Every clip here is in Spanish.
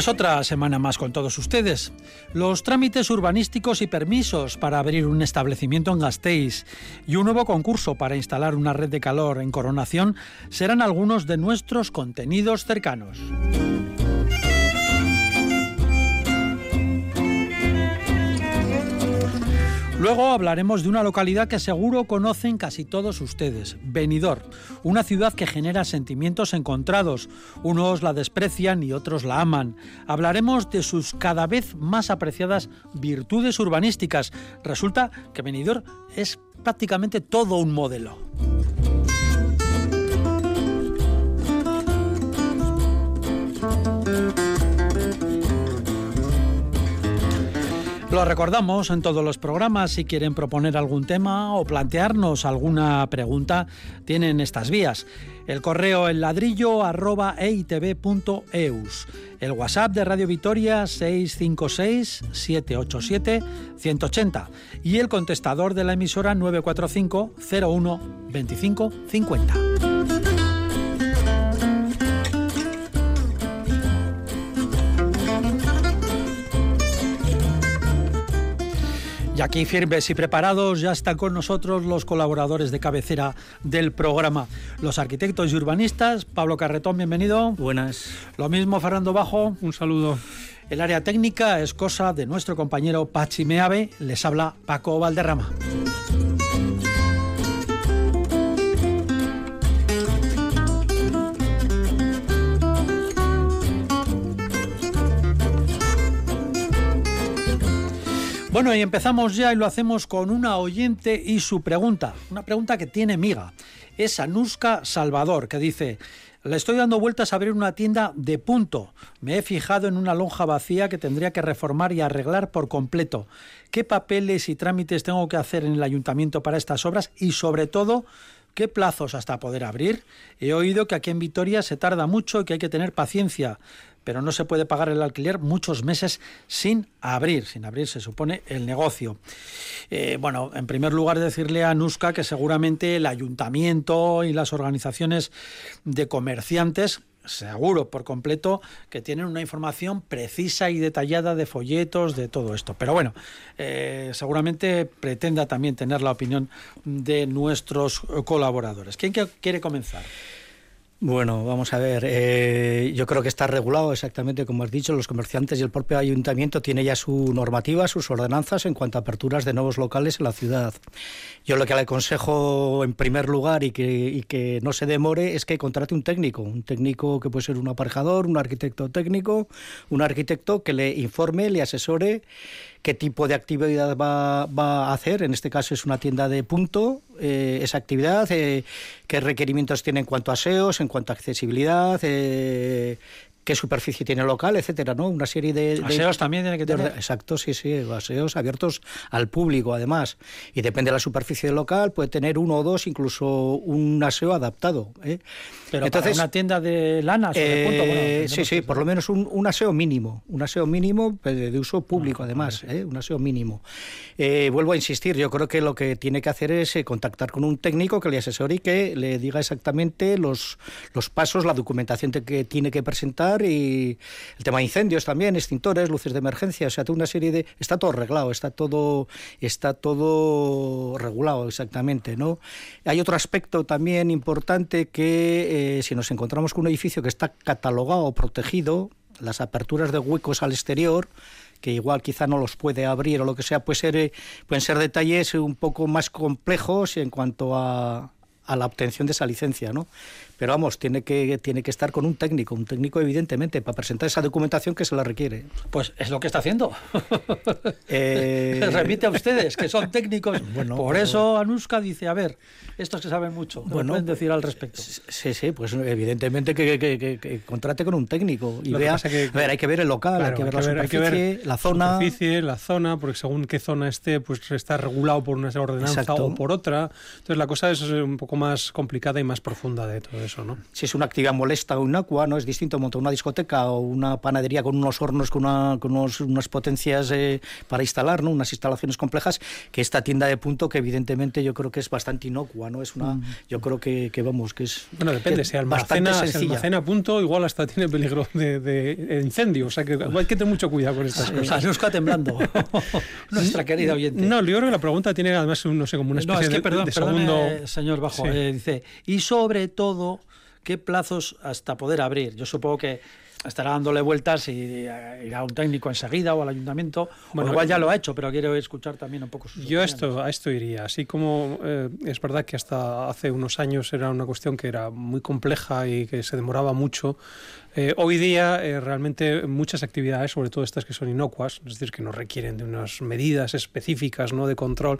Pues otra semana más con todos ustedes. Los trámites urbanísticos y permisos para abrir un establecimiento en Gasteiz y un nuevo concurso para instalar una red de calor en Coronación serán algunos de nuestros contenidos cercanos. Luego hablaremos de una localidad que seguro conocen casi todos ustedes, Benidorm, una ciudad que genera sentimientos encontrados. Unos la desprecian y otros la aman. Hablaremos de sus cada vez más apreciadas virtudes urbanísticas. Resulta que Benidorm es prácticamente todo un modelo. Lo recordamos en todos los programas. Si quieren proponer algún tema o plantearnos alguna pregunta, tienen estas vías. El correo el ladrillo arroba eitv.eus. El WhatsApp de Radio Vitoria 656-787-180. Y el contestador de la emisora 945 01 25 50. Y aquí firmes y preparados ya están con nosotros los colaboradores de cabecera del programa, los arquitectos y urbanistas. Pablo Carretón, bienvenido. Buenas. Lo mismo Fernando Bajo. Un saludo. El área técnica es cosa de nuestro compañero Pachi Meave. Les habla Paco Valderrama. Bueno, y empezamos ya y lo hacemos con una oyente y su pregunta. Una pregunta que tiene miga. Es Anuska Salvador, que dice, le estoy dando vueltas a abrir una tienda de punto. Me he fijado en una lonja vacía que tendría que reformar y arreglar por completo. ¿Qué papeles y trámites tengo que hacer en el ayuntamiento para estas obras? Y sobre todo, ¿qué plazos hasta poder abrir? He oído que aquí en Vitoria se tarda mucho y que hay que tener paciencia pero no se puede pagar el alquiler muchos meses sin abrir, sin abrir se supone el negocio. Eh, bueno, en primer lugar decirle a Nuska que seguramente el ayuntamiento y las organizaciones de comerciantes seguro por completo que tienen una información precisa y detallada de folletos, de todo esto. Pero bueno, eh, seguramente pretenda también tener la opinión de nuestros colaboradores. ¿Quién quiere comenzar? Bueno, vamos a ver. Eh, yo creo que está regulado exactamente como has dicho. Los comerciantes y el propio ayuntamiento tiene ya su normativa, sus ordenanzas en cuanto a aperturas de nuevos locales en la ciudad. Yo lo que le aconsejo en primer lugar y que, y que no se demore es que contrate un técnico, un técnico que puede ser un aparejador, un arquitecto técnico, un arquitecto que le informe, le asesore qué tipo de actividad va, va a hacer. En este caso es una tienda de punto, eh, esa actividad, eh, qué requerimientos tiene en cuanto a SEOs, en cuanto a accesibilidad, eh, qué superficie tiene el local, etcétera, ¿no? Una serie de... Aseos también tiene que tener. exacto, sí, sí, aseos abiertos al público, además. Y depende de la superficie del local, puede tener uno o dos, incluso un aseo adaptado. ¿eh? Pero Entonces, una tienda de punto, bueno, Sí, sí, por lo menos un, aseo mínimo, un aseo mínimo pues, de, uso público, ah, además, ¿eh? un aseo mínimo. Eh, vuelvo a insistir, yo creo que lo que tiene que hacer es eh, contactar con un técnico que le asesore y que le diga exactamente los, los pasos, la documentación que tiene que presentar y el tema de incendios también, extintores, luces de emergencia, o sea, toda una serie de está todo arreglado, está todo está todo regulado exactamente, ¿no? Hay otro aspecto también importante que eh, si nos encontramos con un edificio que está catalogado o protegido, las aperturas de huecos al exterior que igual quizá no los puede abrir o lo que sea, puede ser, eh, pueden ser detalles un poco más complejos en cuanto a, a la obtención de esa licencia, ¿no? Pero vamos, tiene que, tiene que estar con un técnico, un técnico evidentemente, para presentar esa documentación que se la requiere. Pues es lo que está haciendo. Eh... Remite a ustedes, que son técnicos. Bueno, Por eso Anuska dice, a ver, estos que saben mucho, ¿qué pueden decir al respecto? Sí, sí, pues evidentemente que, contrate con un técnico y vea, a ver, hay que ver el local, hay que ver la superficie, la zona. Superficie, la zona, porque según qué zona esté, pues está regulado por una ordenanza o por otra. Entonces la cosa es un poco más complicada y más profunda de todo eso. Eso, ¿no? Si es una actividad molesta o inocua, ¿no? Es distinto montar una discoteca o una panadería con unos hornos, con, una, con unos, unas potencias eh, para instalar, ¿no? Unas instalaciones complejas, que esta tienda de punto que evidentemente yo creo que es bastante inocua, ¿no? Es una, mm. yo creo que, que, vamos, que es... Bueno, depende, si almacena, si almacena a punto, igual hasta tiene peligro de, de, incendio, o sea que hay que tener mucho cuidado con estas cosas. Nos está temblando, nuestra querida oyente. No, yo creo que la pregunta tiene además, no sé, como una especie no, es que, perdón, de, segundo... señor Bajo, eh, dice, y sobre todo, ¿qué plazos hasta poder abrir? Yo supongo que estará dándole vueltas y irá a un técnico enseguida o al ayuntamiento. Bueno, igual ya lo ha hecho, pero quiero escuchar también un poco sus Yo esto, a esto iría. Así como eh, es verdad que hasta hace unos años era una cuestión que era muy compleja y que se demoraba mucho, eh, hoy día eh, realmente muchas actividades, sobre todo estas que son inocuas, es decir, que no requieren de unas medidas específicas ¿no? de control,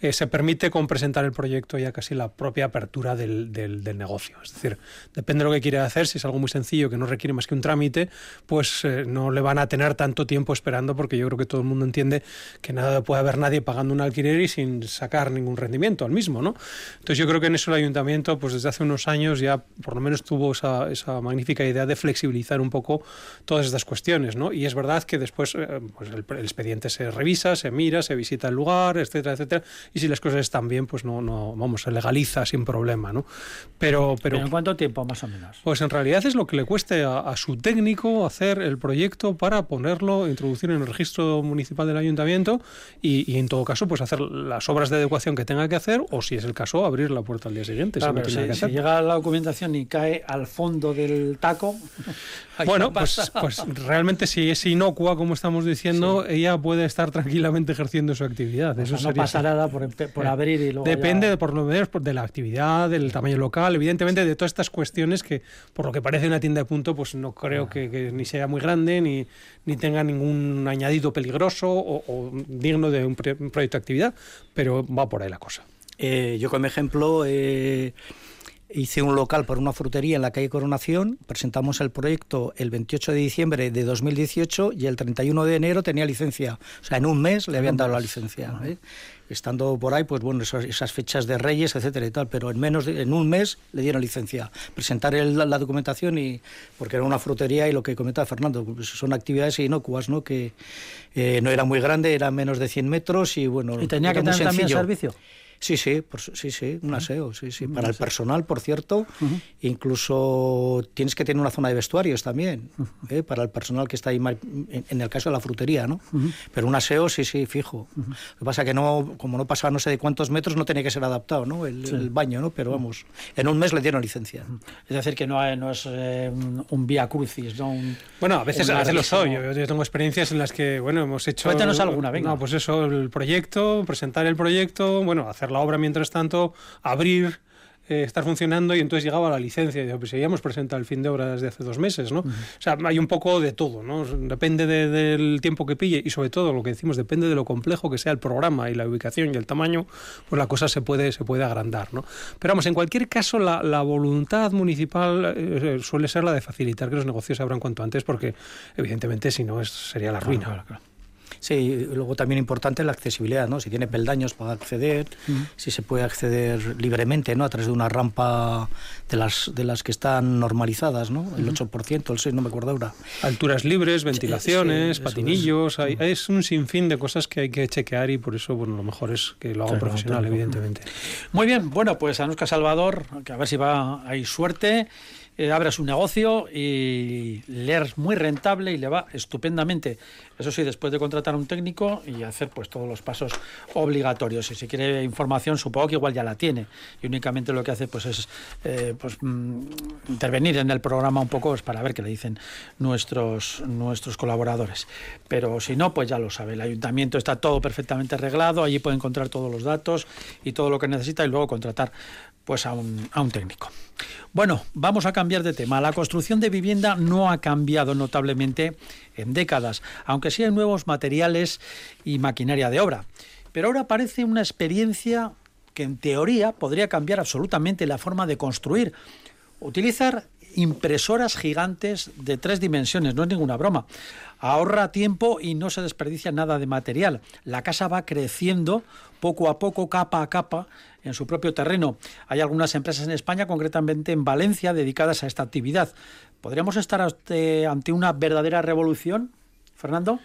eh, se permite con presentar el proyecto ya casi la propia apertura del, del, negocio. Es decir, depende de lo que quiere hacer, si es algo muy sencillo que no requiere más que un trámite, pues no le van a tener tanto tiempo esperando porque yo creo que todo el mundo entiende que nada puede haber nadie pagando un alquiler y sin sacar ningún rendimiento al mismo. ¿no? Entonces yo creo que en eso el ayuntamiento pues desde hace unos años ya por lo menos tuvo esa, esa magnífica idea de flexibilizar un poco todas estas cuestiones, ¿no? Y es verdad que después eh, pues el, expediente se revisa, se mira, se visita el lugar, etcétera, etcétera, y si las cosas están bien, pues no, no vamos, se legaliza sin problema, ¿no? Pero, pero, ¿en cuánto tiempo más o menos? Pues en realidad es lo que le cueste a, su técnico hacer el proyecto para ponerlo, introducir en el registro municipal del ayuntamiento y, en todo caso, pues hacer las obras de adecuación que tenga que hacer o si es el caso, abrir la puerta al día siguiente. si, si llega la documentación y cae al fondo del taco, bueno, pues, pues, realmente si es inocua, como estamos diciendo, ella puede estar tranquilamente ejerciendo su actividad. Eso no pasa nada por, por, abrir y luego Depende, de, por lo menos, de la actividad, del tamaño local, evidentemente de todas estas cuestiones que, por lo que parece una tienda de punto, pues no creo ah. que, ni sea muy grande, ni, ni tenga ningún añadido peligroso o, digno de un, proyecto de actividad, pero va por ahí la cosa. Eh, yo como ejemplo... Eh, hice un local para una frutería en la calle Coronación, presentamos el proyecto el 28 de diciembre de 2018 y el 31 de enero tenía licencia. O sea, en un mes le habían dado la licencia. ¿eh? Estando por ahí, pues bueno, esas, fechas de Reyes, etcétera y tal, pero en menos de, en un mes le dieron licencia. Presentar la, documentación y porque era una frutería y lo que comentaba Fernando, pues son actividades inocuas, ¿no? Que eh, no era muy grande, era menos de 100 metros y bueno. ¿Y tenía que tener también servicio? Sí, sí, sí, sí, un aseo, sí, sí. Para el personal, por cierto, incluso tienes que tener una zona de vestuarios también, ¿eh? para el personal que está ahí, en, el caso de la frutería, ¿no? Pero un aseo, sí, sí, fijo. Lo que pasa que no, como no pasaba no sé de cuántos metros, no tenía que ser adaptado, ¿no? El, baño, ¿no? Pero vamos, en un mes le dieron licencia. Es decir, que no, no es eh, un vía crucis, ¿no? bueno, a veces, a veces lo soy. Yo, tengo experiencias en las que, bueno, hemos hecho... Cuéntanos alguna, venga. No, pues eso, el proyecto, presentar el proyecto, bueno, hacer la obra mientras tanto, abrir eh, estar funcionando y entonces llegaba la licencia. Y pues ya hemos presentado el fin de obra desde hace dos meses, ¿no? O sea, hay un poco de todo, ¿no? Depende del tiempo que pille y sobre todo lo que decimos, depende de lo complejo que sea el programa y la ubicación y el tamaño, pues la cosa se puede, se puede agrandar, ¿no? Pero vamos, en cualquier caso, la, la voluntad municipal eh, suele ser la de facilitar que los negocios se abran cuanto antes porque, evidentemente, si no, es, sería la ruina. Sí, luego también importante la accesibilidad, ¿no? Si tiene peldaños para acceder, si se puede acceder libremente, ¿no? A través de una rampa de las de las que están normalizadas, ¿no? El 8%, el 6, no me acuerdo ahora. Alturas libres, ventilaciones, patinillos, es. un sinfín de cosas que hay que chequear y por eso, bueno, lo mejor es que lo haga un profesional, evidentemente. Muy bien, bueno, pues Anuska Salvador, que a ver si va hay suerte eh, abre su negocio y le es muy rentable y le va estupendamente. Eso sí, después de contratar a un técnico y hacer pues todos los pasos obligatorios. Y si quiere información, supongo que igual ya la tiene. Y únicamente lo que hace pues es eh, pues, mm, intervenir en el programa un poco para ver qué le dicen nuestros, nuestros colaboradores. Pero si no, pues ya lo sabe. El ayuntamiento está todo perfectamente arreglado, allí puede encontrar todos los datos y todo lo que necesita y luego contratar pues a un, a un técnico. Bueno, vamos a cambiar de tema. La construcción de vivienda no ha cambiado notablemente en décadas, aunque sí hay nuevos materiales y maquinaria de obra. Pero ahora parece una experiencia que en teoría podría cambiar absolutamente la forma de construir. Utilizar impresoras gigantes de tres dimensiones, no es ninguna broma. Ahorra tiempo y no se desperdicia nada de material. La casa va creciendo poco a poco, capa a capa, en su propio terreno. Hay algunas empresas en España, concretamente en Valencia, dedicadas a esta actividad. ¿Podríamos estar ante una verdadera revolución, Fernando?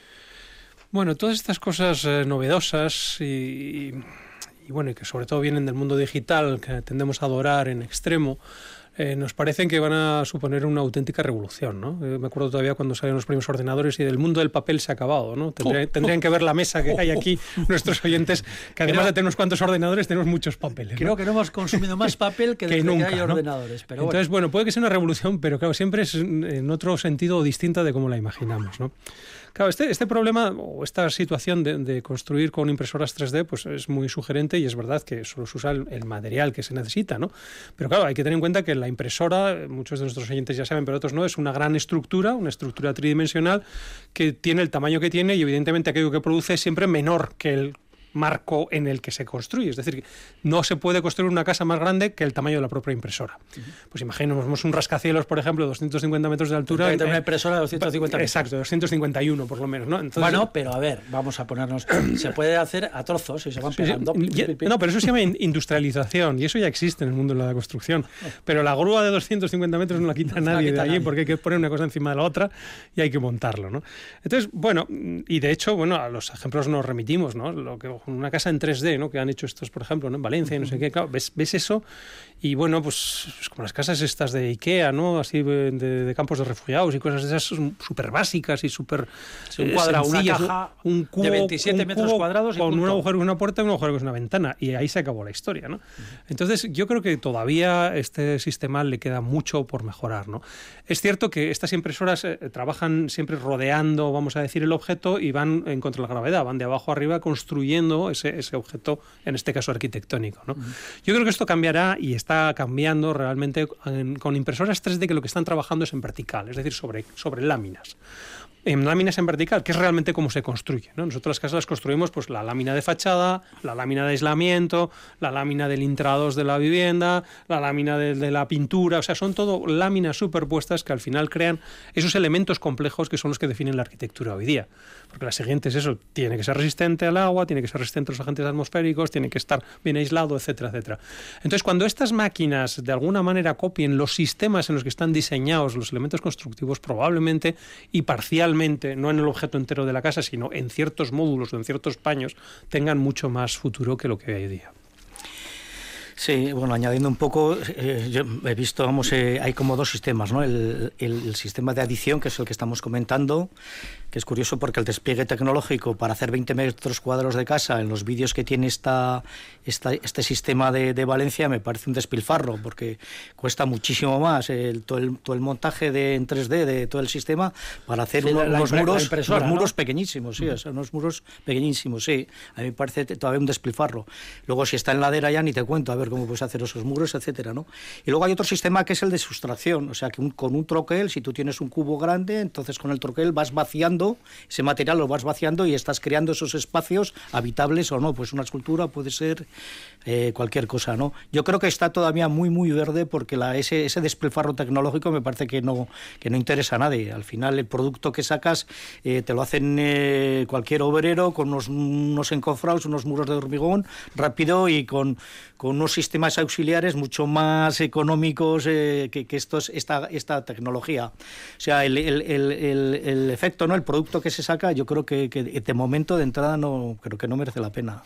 Bueno, todas estas cosas eh, novedosas y, y, bueno, y que sobre todo vienen del mundo digital, que tendemos a adorar en extremo, eh, nos parecen que van a suponer una auténtica revolución. ¿no? Eh, me acuerdo todavía cuando salieron los primeros ordenadores y del mundo del papel se ha acabado. ¿no? Tendrían, oh, tendrían que ver la mesa que hay aquí nuestros oyentes, que además de tener unos cuantos ordenadores, tenemos muchos papeles. Creo que no hemos consumido más papel que, que nunca, que hay ordenadores. Pero Entonces, bueno. puede que sea una revolución, pero claro, siempre es en otro sentido distinta de cómo la imaginamos. ¿no? Claro, este, este problema o esta situación de, construir con impresoras 3D pues es muy sugerente y es verdad que solo se usa el, material que se necesita, ¿no? Pero claro, hay que tener en cuenta que la impresora, muchos de nuestros oyentes ya saben, pero otros no, es una gran estructura, una estructura tridimensional que tiene el tamaño que tiene y evidentemente aquello que produce es siempre menor que el marco en el que se construye. Es decir, no se puede construir una casa más grande que el tamaño de la propia impresora. Pues imaginemos un rascacielos, por ejemplo, de 250 metros de altura. Una impresora de 250 metros. Exacto, 251 por lo menos. ¿no? bueno, pero a ver, vamos a ponernos. se puede hacer a trozos y se van pegando. no, pero eso se llama industrialización y eso ya existe en el mundo de la construcción. Pero la grúa de 250 metros no la quita nadie de allí porque hay que poner una cosa encima de la otra y hay que montarlo. ¿no? Entonces, bueno, y de hecho, bueno, a los ejemplos nos remitimos, ¿no? Lo que una casa en 3D, ¿no? Que han hecho estos, por ejemplo, ¿no? en Valencia y no sé qué. Claro, ves, ves eso y bueno, pues, pues, como las casas estas de Ikea, ¿no? Así de, campos de refugiados y cosas de esas súper básicas y súper un cuadrado, una caja un cubo, de 27 metros cuadrados con un agujero que es una puerta y un agujero que es una ventana y ahí se acabó la historia, ¿no? Entonces yo creo que todavía este sistema le queda mucho por mejorar, ¿no? Es cierto que estas impresoras eh, trabajan siempre rodeando, vamos a decir, el objeto y van en contra de la gravedad, van de abajo arriba construyendo ese, ese objeto, en este caso arquitectónico, ¿no? Yo creo que esto cambiará y está cambiando realmente con impresoras 3D que lo que están trabajando es en vertical, es decir, sobre, sobre láminas en láminas en vertical, que es realmente cómo se construye. ¿no? Nosotros las casas las construimos pues la lámina de fachada, la lámina de aislamiento, la lámina del intrados de la vivienda, la lámina de, la pintura, o sea, son todo láminas superpuestas que al final crean esos elementos complejos que son los que definen la arquitectura hoy día. Porque la siguiente es eso, tiene que ser resistente al agua, tiene que ser resistente a los agentes atmosféricos, tiene que estar bien aislado, etcétera, etcétera. Entonces, cuando estas máquinas de alguna manera copien los sistemas en los que están diseñados los elementos constructivos, probablemente y parcialmente no en el objeto entero de la casa, sino en ciertos módulos o en ciertos paños, tengan mucho más futuro que lo que hay hoy día. Sí, bueno, añadiendo un poco, eh, yo he visto, vamos, eh, hay como dos sistemas, ¿no? El, el, sistema de adición, que es el que estamos comentando, que es curioso porque el despliegue tecnológico para hacer 20 metros cuadrados de casa en los vídeos que tiene esta, esta este sistema de, de, Valencia me parece un despilfarro porque cuesta muchísimo más el, todo, el, todo el montaje de, en 3D de todo el sistema para hacer unos, muros, unos muros pequeñísimos, sí, unos muros pequeñísimos, sí. A mí me parece todavía un despilfarro. Luego si está en ladera ya ni te cuento a ver cómo puedes hacer esos muros, etcétera, ¿no? Y luego hay otro sistema que es el de sustracción, o sea que con un troquel, si tú tienes un cubo grande, entonces con el troquel vas vaciando ese material lo vas vaciando y estás creando esos espacios habitables o no. Pues una escultura puede ser eh, cualquier cosa, ¿no? Yo creo que está todavía muy, muy verde porque la, ese, ese despilfarro tecnológico me parece que no, que no interesa a nadie. Al final, el producto que sacas eh, te lo hacen eh, cualquier obrero con unos, unos encofrados, unos muros de hormigón, rápido y con, con unos sistemas auxiliares mucho más económicos que, que estos, esta, esta tecnología. O sea, el, el, el, el, efecto, ¿no? El producto que se saca, yo creo que, que de momento, de entrada, no creo que no merece la pena.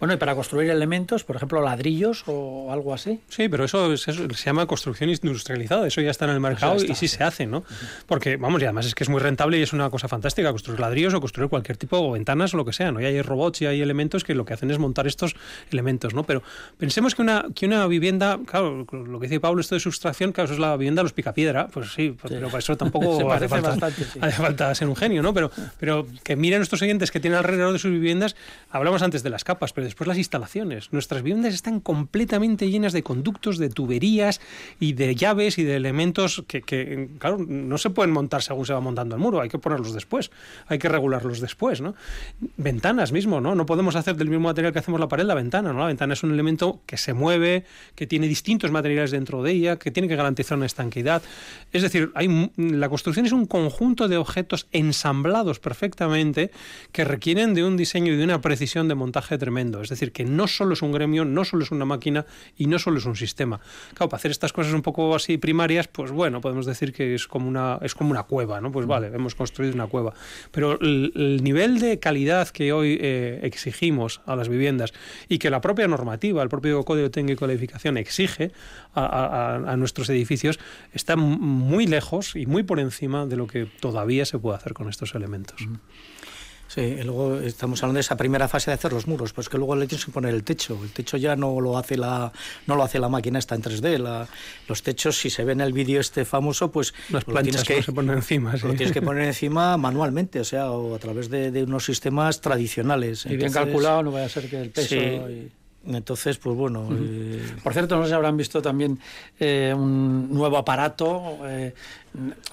Bueno, y para construir elementos, por ejemplo, ladrillos o algo así. Sí, pero eso, se llama construcción industrializada, eso ya está en el mercado y sí se hace, ¿no? Porque, vamos, y además es que es muy rentable y es una cosa fantástica construir ladrillos o construir cualquier tipo de ventanas o lo que sea, ¿no? Y hay robots y hay elementos que lo que hacen es montar estos elementos, ¿no? Pero pensemos que una, que una vivienda, claro, lo que dice Pablo, esto de sustracción, claro, eso es la vivienda de los picapiedra, pues sí, pero para eso tampoco hace, falta, hace falta ser un genio ¿no? Pero, pero que miren nuestros oyentes que tienen alrededor de sus viviendas, hablamos antes de las capas, pero después las instalaciones. Nuestras viviendas están completamente llenas de conductos, de tuberías y de llaves y de elementos que, que, claro, no se pueden montar según se va montando el muro, hay que ponerlos después, hay que regularlos después, ¿no? Ventanas mismo, ¿no? No podemos hacer del mismo material que hacemos la pared la ventana, ¿no? La ventana es un elemento que se mueve, que tiene distintos materiales dentro de ella, que tiene que garantizar una estanquidad. Es decir, hay, la construcción es un conjunto de objetos ensamblados perfectamente que requieren de un diseño y de una precisión de montaje tremendo. Es decir, que no solo es un gremio, no solo es una máquina y no solo es un sistema. Claro, para hacer estas cosas un poco así primarias, pues bueno, podemos decir que es como una, es como una cueva, ¿no? Pues vale, hemos construido una cueva. Pero el, nivel de calidad que hoy eh, exigimos a las viviendas y que la propia normativa, el propio Código Técnico de Edificación exige a, a nuestros edificios está muy lejos y muy por encima de lo que todavía se puede hacer con estos elementos. Sí, y luego estamos hablando de esa primera fase de hacer los muros, pues que luego le tienes que poner el techo. El techo ya no lo hace la, no lo hace la máquina, está en 3D. La, los techos, si se ve en el vídeo este famoso, pues Las lo tienes que se poner encima. Lo tienes que poner encima manualmente, o sea, o a través de, de unos sistemas tradicionales. Y bien calculado, no vaya a ser que el peso... Sí. Entonces, pues bueno. Eh... Por cierto, no sé si habrán visto también eh, un nuevo aparato. Eh,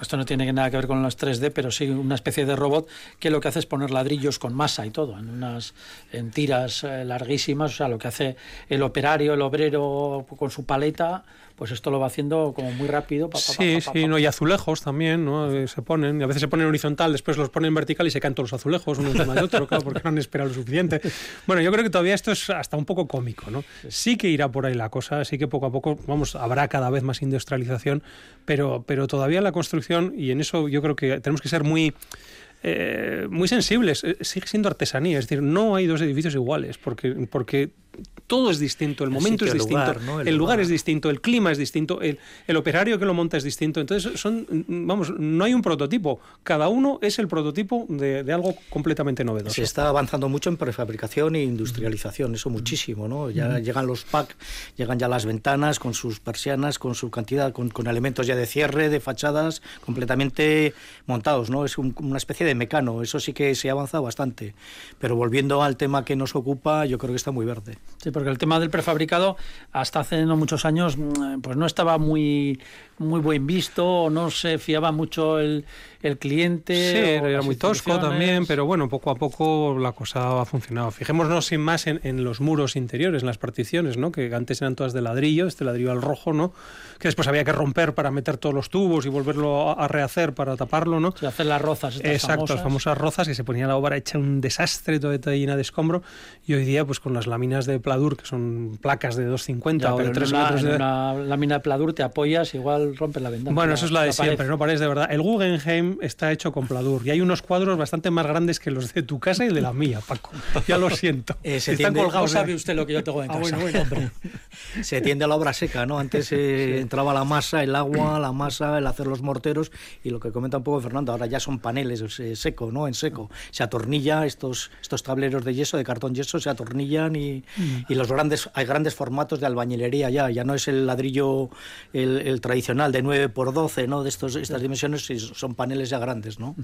esto no tiene nada que ver con los 3D, pero sí una especie de robot que lo que hace es poner ladrillos con masa y todo, en unas en tiras eh, larguísimas. O sea, lo que hace el operario, el obrero con su paleta, pues esto lo va haciendo como muy rápido. Pa, pa, sí, pa, sí, no, y azulejos también, ¿no? Eh, se ponen, a veces se ponen horizontal, después los ponen vertical y se caen todos los azulejos uno encima de otro, claro, porque no han esperado lo suficiente. Bueno, yo creo que todavía esto es hasta un poco cómico, ¿no? Sí que irá por ahí la cosa, sí que poco a poco, vamos, habrá cada vez más industrialización, pero, pero todavía la construcción, y en eso yo creo que tenemos que ser muy... Eh, muy sensibles, eh, sigue siendo artesanía, es decir, no hay dos edificios iguales, porque, porque todo es distinto, el, momento es distinto, el lugar, ¿no? el, el lugar lugar. es distinto, el clima es distinto, el, el, operario que lo monta es distinto. Entonces, son, vamos, no hay un prototipo. Cada uno es el prototipo de, de algo completamente novedoso. Se está avanzando mucho en prefabricación e industrialización, eso muchísimo, ¿no? Ya llegan los pack, llegan ya las ventanas con sus persianas, con su cantidad, con, con elementos ya de cierre, de fachadas, completamente montados, ¿no? Es un- una especie de mecano, eso sí que se ha avanzado bastante. Pero volviendo al tema que nos ocupa, yo creo que está muy verde. Sí, porque el tema del prefabricado hasta hace no muchos años mm, pues no estaba muy muy buen visto, no se fiaba mucho el, el cliente. Sí, era muy tosco también, pero bueno, poco a poco la cosa ha funcionado. Fijémonos sin más en, en los muros interiores, en las particiones, ¿no? Que antes eran todas de ladrillo, este ladrillo al rojo, ¿no? Que después había que romper para meter todos los tubos y volverlo a, rehacer para taparlo, ¿no? Sí, hacer las rozas. estas Exacto, famosas. las famosas rozas que se ponía la obra hecha un desastre, toda llena de escombro. Y hoy día, pues con las láminas de pladur, que son placas de 2,50 Ya, o de 3 en una, metros de... en una lámina de pladur te apoyas, igual rompes la ventana. Bueno, eso es la de pared. siempre, no paréis de verdad. El Guggenheim está hecho con pladur y hay unos cuadros bastante más grandes que los de tu casa y de la mía, Paco. Ya lo siento. Eh, se Están tiende- colgados. No sabe usted lo que yo tengo en Ah, casa. bueno, bueno, hombre. Se tiende a la obra seca, ¿no? Antes eh, entraba la masa, el agua, la masa, el hacer los morteros y lo que comenta un poco Fernando, ahora ya son paneles eh, seco, ¿no? En seco. Se atornilla estos, estos tableros de yeso, de cartón yeso, se atornillan y, y los grandes, hay grandes formatos de albañilería ya, ya no es el ladrillo, el, tradicional de 9 por 12, ¿no? De estos, estas dimensiones, son paneles ya grandes, ¿no?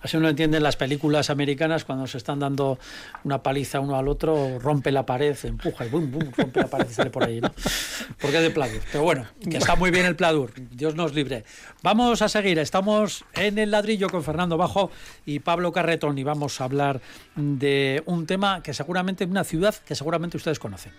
Así uno entiende en las películas americanas cuando se están dando una paliza uno al otro, rompe la pared, empuja y bum, bum, rompe la pared y sale por ahí, ¿no? Porque es de pladur. Pero bueno, que está muy bien el pladur, Dios nos libre. Vamos a seguir, estamos en el ladrillo con Fernando Bajo y Pablo Carretón y vamos a hablar de un tema que seguramente, una ciudad que seguramente ustedes conocen.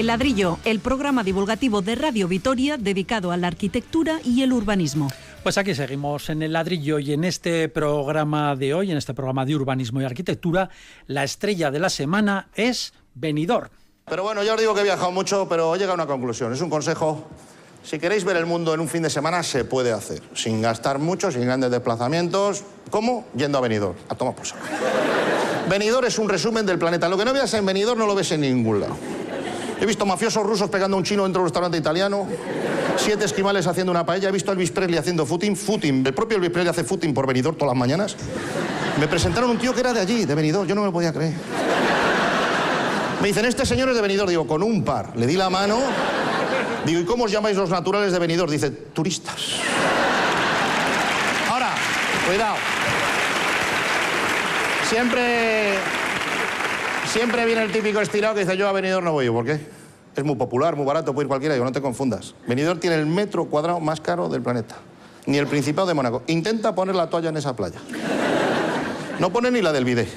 El ladrillo, el programa divulgativo de Radio Vitoria dedicado a la arquitectura y el urbanismo. Pues aquí seguimos en el ladrillo y en este programa de hoy, en este programa de urbanismo y arquitectura, la estrella de la semana es Benidorm. Pero bueno, ya os digo que he viajado mucho, pero he llegado a una conclusión. Es un consejo. Si queréis ver el mundo en un fin de semana, se puede hacer. Sin gastar mucho, sin grandes desplazamientos. ¿Cómo? Yendo a Benidorm. A tomar por saco. Benidorm es un resumen del planeta. Lo que no veas en Benidorm no lo ves en ningún lado. He visto mafiosos rusos pegando a un chino dentro de un restaurante italiano. Siete esquimales haciendo una paella. He visto a Elvis Presley haciendo footing. Footing. El propio Elvis Presley hace footing por Benidorm todas las mañanas. Me presentaron un tío que era de allí, de Benidorm. Yo no me lo podía creer. Me dicen, este señor es de Benidorm. Digo, con un par. Le di la mano. Digo, ¿y cómo os llamáis los naturales de Benidorm? Dice, turistas. Ahora, cuidado. Siempre... Siempre viene el típico estirado que dice, yo a Benidorm no voy. ¿Por qué? Es muy popular, muy barato, puede ir cualquiera. Digo, no te confundas. Benidorm tiene el metro cuadrado más caro del planeta. Ni el Principado de Mónaco. Intenta poner la toalla en esa playa. No pone ni la del bidet.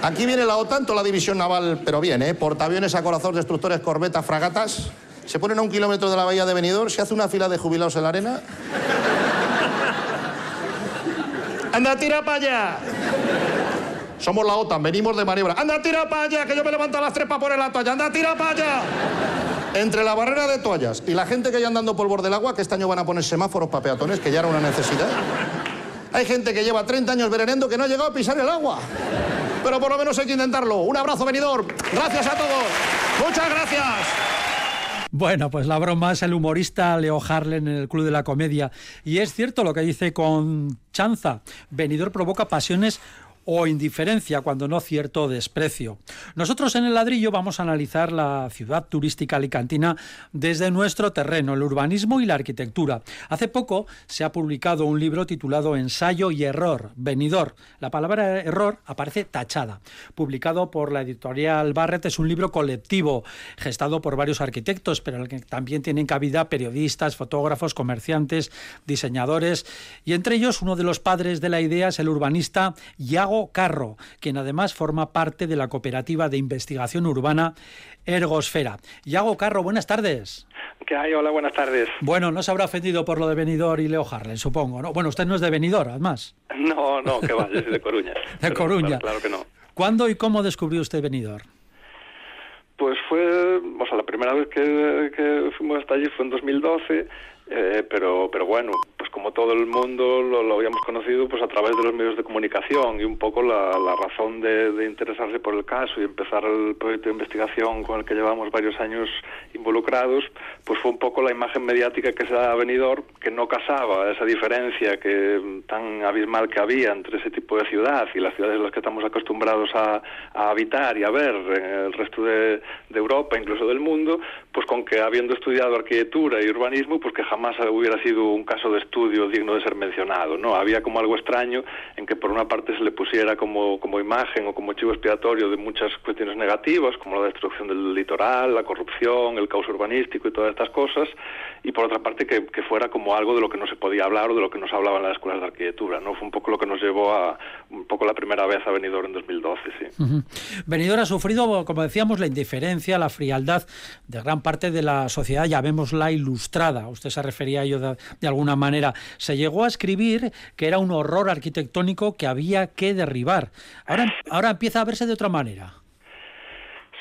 Aquí viene la OTAN, toda la división naval, pero bien, ¿eh? Portaaviones, acorazados, destructores, corbetas, fragatas. Se ponen a un kilómetro de la bahía de Benidorm, se hace una fila de jubilados en la arena. ¡Anda, tira para allá! Somos la OTAN, venimos de maniobra. ¡Anda, tira para allá! Que yo me levanto a las tres para poner la toalla. ¡Anda, tira para allá! Entre la barrera de toallas y la gente que ya andando por borde del agua, que este año van a poner semáforos para peatones, que ya era una necesidad. Hay gente que lleva 30 años verenendo que no ha llegado a pisar el agua. Pero por lo menos hay que intentarlo. Un abrazo, venidor. Gracias a todos. Muchas gracias. Bueno, pues la broma es el humorista Leo Harlen en el Club de la Comedia. Y es cierto lo que dice con Chanza. Venidor provoca pasiones o indiferencia, cuando no cierto desprecio. Nosotros en el ladrillo vamos a analizar la ciudad turística alicantina desde nuestro terreno, el urbanismo y la arquitectura. Hace poco se ha publicado un libro titulado Ensayo y Error, Venidor. La palabra error aparece tachada. Publicado por la editorial Barrett, es un libro colectivo, gestado por varios arquitectos, pero en también tienen cabida periodistas, fotógrafos, comerciantes, diseñadores, y entre ellos uno de los padres de la idea es el urbanista Iago Carro, quien además forma parte de la cooperativa de investigación urbana Ergosfera. Yago Carro, buenas tardes. ¿Qué hay? Hola, buenas tardes. Bueno, no se habrá ofendido por lo de Benidorm y Leo Harlen, supongo, ¿no? Bueno, usted no es de Benidorm, además. No, no, que va, yo soy de Coruña. de Coruña. Claro, claro que no. ¿Cuándo y cómo descubrió usted Benidorm? Pues fue, o sea, la primera vez que, que fuimos hasta allí fue en 2012, eh, pero, pero bueno, pues como todo el mundo lo, lo habíamos conocido pues a través de los medios de comunicación y un poco la, razón de, interesarse por el caso y empezar el proyecto de investigación con el que llevamos varios años involucrados, pues fue un poco la imagen mediática que se ha venido que no casaba esa diferencia que tan abismal que había entre ese tipo de ciudad y las ciudades en las que estamos acostumbrados a, a habitar y a ver en el resto de, de Europa, incluso del mundo, pues con que habiendo estudiado arquitectura y urbanismo, pues que jamás hubiera sido un caso de estudio digno de ser mencionado, ¿no? Había como algo extraño en que por una parte se le pusiera como, como imagen o como chivo expiatorio de muchas cuestiones negativas, como la destrucción del litoral, la corrupción, el caos urbanístico y todas estas cosas, y por otra parte que, que fuera como algo de lo que no se podía hablar o de lo que no se hablaba en las escuelas de arquitectura, ¿no? Fue un poco lo que nos llevó a, un poco la primera vez a Benidorm en 2012, sí. Ujú. Benidorm ha sufrido, como decíamos, la indiferencia, la frialdad de gran parte de la sociedad, llamémosla ilustrada. Usted se refería a ello de, de alguna manera. Se llegó a escribir que era un horror arquitectónico que había que derribar. Ahora, ahora empieza a verse de otra manera.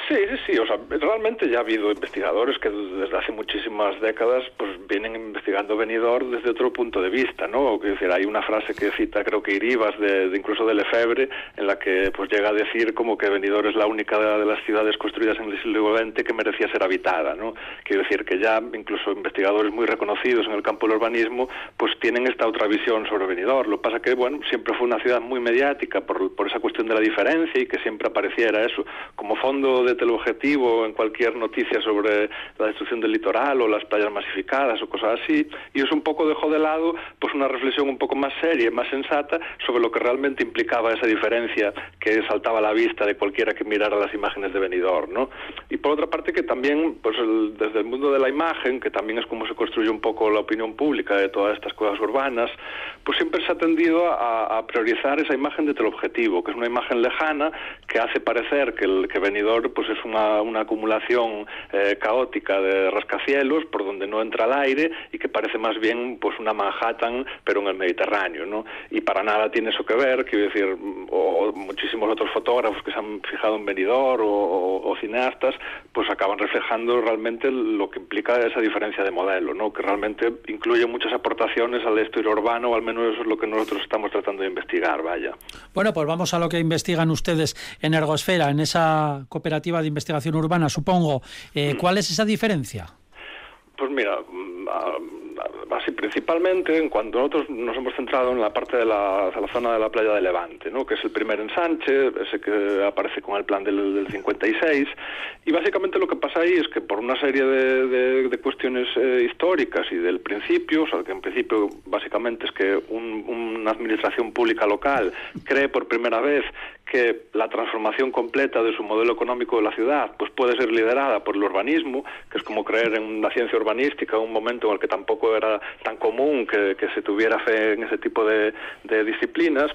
Sí, sí, sí. O sea, realmente ya ha habido investigadores que desde hace muchísimas décadas pues vienen investigando Benidorm desde otro punto de vista, ¿no? Quiero decir, hay una frase que cita, creo que Iribas, de, incluso de Lefebvre, en la que pues llega a decir como que Benidorm es la única de las ciudades construidas en el siglo XX que merecía ser habitada, ¿no? Quiero decir que ya incluso investigadores muy reconocidos en el campo del urbanismo pues tienen esta otra visión sobre Benidorm. Lo que pasa que, bueno, siempre fue una ciudad muy mediática por, por esa cuestión de la diferencia y que siempre apareciera eso como fondo de teleobjetivo en cualquier noticia sobre la destrucción del litoral o las playas masificadas o cosas así, y eso un poco dejó de lado pues una reflexión un poco más seria, más sensata sobre lo que realmente implicaba esa diferencia que saltaba a la vista de cualquiera que mirara las imágenes de Benidorm, ¿no? Y por otra parte que también, pues el- desde el mundo de la imagen, que también es como se construye un poco la opinión pública de todas estas cosas urbanas, pues siempre se ha tendido a, a priorizar esa imagen de teleobjetivo, que es una imagen lejana que hace parecer que el que Benidorm pues pues es una, una acumulación eh, caótica de rascacielos por donde no entra el aire y que parece más bien pues una Manhattan pero en el Mediterráneo, ¿no? Y para nada tiene eso que ver, quiero decir, o, o muchísimos otros fotógrafos que se han fijado en Benidorm o, o- cineastas, pues acaban reflejando realmente lo que implica esa diferencia de modelo, ¿no? Que realmente incluye muchas aportaciones al estudio urbano, o al menos eso es lo que nosotros estamos tratando de investigar, vaya. Bueno, pues vamos a lo que investigan ustedes en Ergosfera, en esa cooperativa de investigación urbana, supongo. Eh, ¿Cuál es esa diferencia? Pues mira, mm, así principalmente en cuanto nosotros nos hemos centrado en la parte de la, de la zona de la playa de Levante, ¿no? que es el primer ensanche, ese que aparece con el plan del, del 56, y básicamente lo que pasa ahí es que por una serie de, de- de cuestiones eh, históricas y del principio, o sea, que en principio básicamente es que un- una administración pública local cree por primera vez que la transformación completa de su modelo económico de la ciudad pues puede ser liderada por el urbanismo, que es como creer en una ciencia urbanística, un momento en el que tampoco era tan común que, se tuviera fe en ese tipo de disciplinas.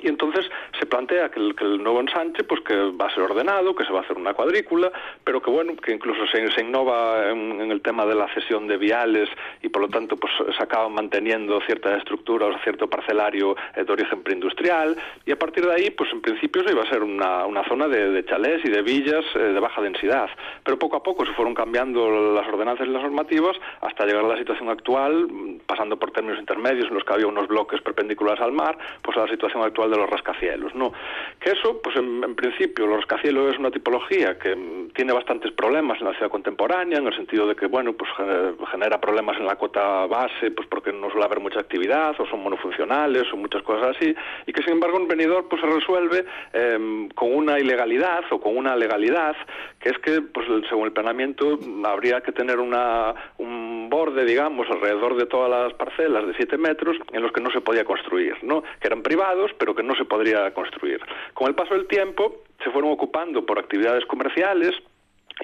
Y entonces se plantea que el, que el nuevo ensanche, pues que va a ser ordenado, que se va a hacer una cuadrícula, pero que bueno, que incluso se, innova en, el tema de la cesión de viales y por lo tanto pues se acaba manteniendo cierta estructura o cierto parcelario eh, de origen preindustrial. Y a partir de ahí, pues en principio se iba a ser una, una zona de, de chalés y de villas eh, de baja densidad, pero poco a poco se fueron cambiando las ordenanzas y las normativas hasta llegar a la situación actual, mm, pasando por términos intermedios en los que había unos bloques perpendiculares al mar, pues a la situación actual de los rascacielos, ¿no? Que eso, pues en, principio, los rascacielos es una tipología que mm, tiene bastantes problemas en la ciudad contemporánea, en el sentido de que, bueno, pues gener- genera problemas en la cota base, pues porque no suele haber mucha actividad, o son monofuncionales, o muchas cosas así, y que sin embargo en Benidorm pues se resuelve em, con una ilegalidad o con una legalidad, que es que, pues según el planeamiento, mm, habría que tener una, un borde, digamos, alrededor de todas las parcelas de 7 metros en los que no se podía construir, ¿no? Que eran privados, pero que no se podría construir. Con el paso del tiempo se fueron ocupando por actividades comerciales,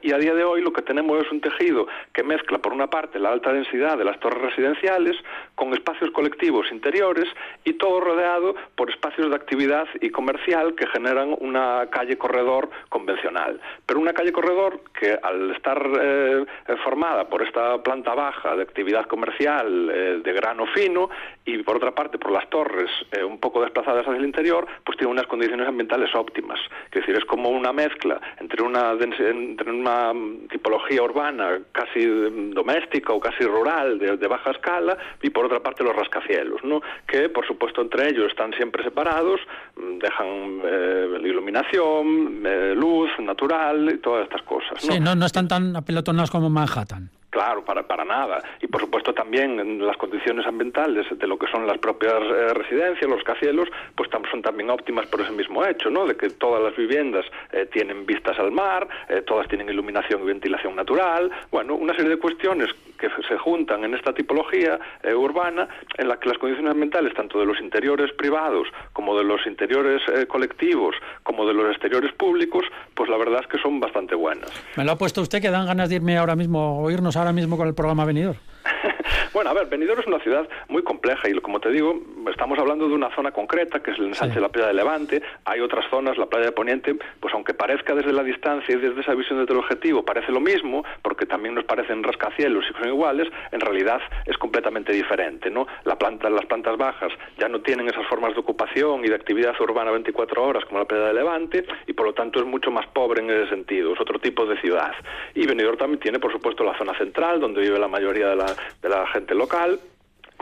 y a día de hoy lo que tenemos es un tejido que mezcla, por una parte, la alta densidad de las torres residenciales con espacios colectivos interiores y todo rodeado por espacios de actividad y comercial que generan una calle corredor convencional. Pero una calle corredor que al estar eh, formada por esta planta baja de actividad comercial eh, de grano fino y por otra parte por las torres eh, un poco desplazadas hacia el interior, pues tiene unas condiciones ambientales óptimas. Es decir, es como una mezcla entre una, entre una mm, tipología urbana casi mm, doméstica o casi rural de, de baja escala y por otra parte los rascacielos, ¿no? que por supuesto entre ellos están siempre separados, mm, dejan eh, iluminación, eh, luz natural y todas estas cosas. ¿no? Sí, no, no están tan apelotonados como Manhattan. Claro, para, para nada. Y por supuesto también las condiciones ambientales de lo que son las propias eh, residencias, los cacielos, pues tam- son también óptimas por ese mismo hecho, ¿no? De que todas las viviendas eh, tienen vistas al mar, eh, todas tienen iluminación y ventilación natural, bueno, una serie de cuestiones que se juntan en esta tipología eh, urbana en la que las condiciones ambientales tanto de los interiores privados como de los interiores eh, colectivos como de los exteriores públicos, pues la verdad es que son bastante buenas. Me lo ha puesto usted que dan ganas de irme ahora mismo, o irnos ahora mismo con el programa venidor. Bueno, a ver, Benidorm es una ciudad muy compleja y como te digo, estamos hablando de una zona concreta que es el ensanche Sí. de la playa de Levante. Hay otras zonas, la playa de Poniente, pues aunque parezca desde la distancia y desde esa visión desde el objetivo, parece lo mismo, porque también nos parecen rascacielos y son iguales, en realidad es completamente diferente, ¿no? La planta, las plantas bajas ya no tienen esas formas de ocupación y de actividad urbana 24 horas como la playa de Levante y por lo tanto es mucho más pobre en ese sentido, es otro tipo de ciudad. Y Benidorm también tiene, por supuesto, la zona central, donde vive la mayoría de la, de la gente local,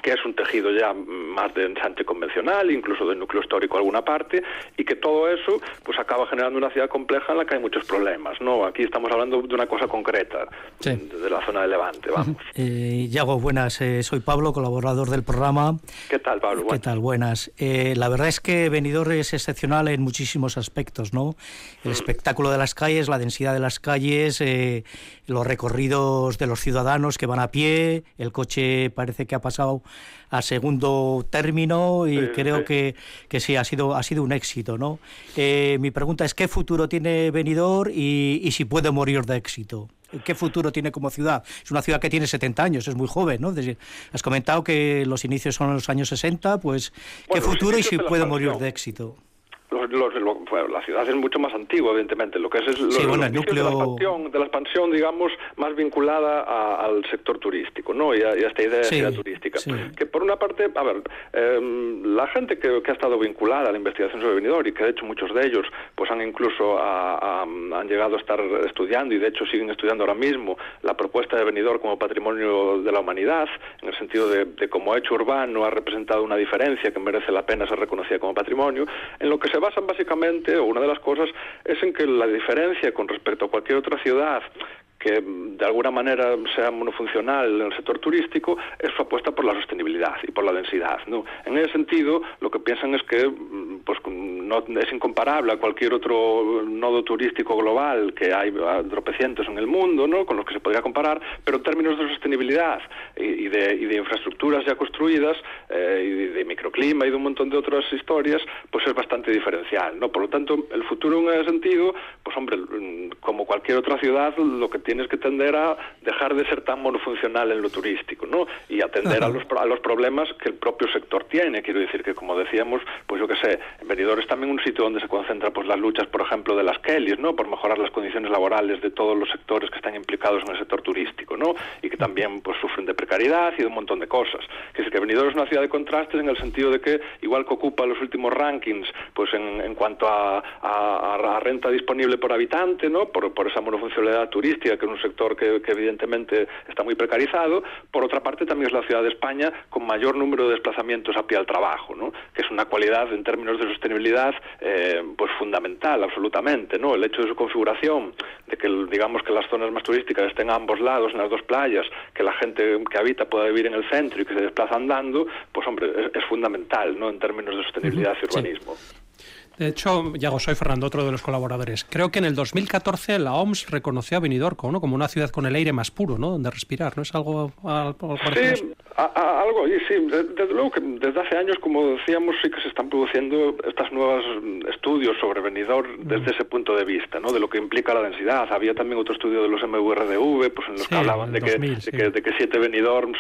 que es un tejido ya más de ensanche convencional, incluso de núcleo histórico alguna parte, y que todo eso pues acaba generando una ciudad compleja en la que hay muchos problemas, ¿no? Aquí estamos hablando de una cosa concreta, Sí. de la zona de Levante, vamos. Eh, Yago, buenas. eh, soy Pablo, colaborador del programa. ¿Qué tal, Pablo? ¿Qué tal? Buenas. Eh, la verdad es que Benidorm es excepcional en muchísimos aspectos, ¿no? El espectáculo de las calles, la densidad de las calles, eh, los recorridos de los ciudadanos que van a pie, el coche parece que ha pasado a segundo término y Sí, creo sí. que, que sí, ha sido, ha sido un éxito, ¿no? Eh, mi pregunta es, ¿qué futuro tiene Benidorm y, y si puede morir de éxito? ¿Qué futuro tiene como ciudad? Es una ciudad que tiene 70 años, es muy joven, ¿no? Desde- has comentado que los inicios son en los años 60, pues ¿qué Bueno, futuro y si puede morir de éxito? los los- lo- bueno, la ciudad es mucho más antigua, evidentemente. Lo que es, es lo- Sí, bueno, el inicios de la núcleo- expansión, de la expansión, digamos, más vinculada a- al sector turístico, ¿no? Y a, y a esta idea de Sí, ciudad turística. sí. Que por una parte, a ver, em, la gente que, que ha estado vinculada a la investigación sobre Benidorm y que de hecho muchos de ellos pues han incluso a- han llegado a estar estudiando y de hecho siguen estudiando ahora mismo la propuesta de Benidorm como patrimonio de la humanidad, en el sentido de, de como hecho urbano ha representado una diferencia que merece la pena ser reconocida como patrimonio, en lo que se basan básicamente, o una de las cosas, es en que la diferencia con respecto a cualquier otra ciudad que mm, de alguna manera sea monofuncional en el sector turístico es su apuesta por la sostenibilidad y por la densidad. ¿no? En ese sentido, lo que piensan es que mm, pues, no es incomparable a cualquier otro nodo turístico global que hay a tropecientos en el mundo, ¿no? con los que se podría comparar, pero en términos de sostenibilidad y, de, y de infraestructuras ya construidas eh, y de, de microclima y de un montón de otras historias, pues es bastante diferencial. ¿no? Por lo tanto, el futuro en ese sentido, pues hombre, mm, como cualquier otra ciudad, lo que tienes que tender a dejar de ser tan monofuncional en lo turístico, ¿no? Y atender a los, a los problemas que el propio sector tiene. Quiero decir que, como decíamos, pues yo qué sé, en Benidorm es también un sitio donde se concentran pues las luchas, por ejemplo, de las Kellys, ¿no? Por mejorar las condiciones laborales de todos los sectores que están implicados en el sector turístico, ¿no? Y que también pues sufren de precariedad y de un montón de cosas. Es que Benidorm es una ciudad de contrastes en el sentido de que, igual que ocupa los últimos rankings, pues en, en cuanto a, a- a renta disponible por habitante, ¿no? Por, por esa monofuncionalidad turística, que es un sector que, que evidentemente está muy precarizado. Por otra parte, también es la ciudad de España con mayor número de desplazamientos a pie al trabajo, ¿no? Que es una cualidad en términos de sostenibilidad, eh, pues fundamental, absolutamente, ¿no? El hecho de su configuración, de que digamos que las zonas más turísticas estén a ambos lados, en las dos playas, que la gente que habita pueda vivir en el centro y que se desplaza andando, pues hombre, es, es fundamental, ¿no? En términos de sostenibilidad y urbanismo. Sí. De hecho, Yago, soy Fernando, otro de los colaboradores. Creo que en el 2014 la OMS reconoció a Benidorm ¿no? como una ciudad con el aire más puro, ¿no? Donde respirar, ¿no? Es algo, algo parecido a eso? Sí, a- a- algo, y sí, de- desde luego que desde hace años, como decíamos, sí que se están produciendo estas nuevas mm, estudios sobre Benidorm desde ese punto de vista, ¿no? De lo que implica la densidad. Había también otro estudio de los MVRDV, pues en los Sí, que hablaban de en que, 2000, de sí. que de que siete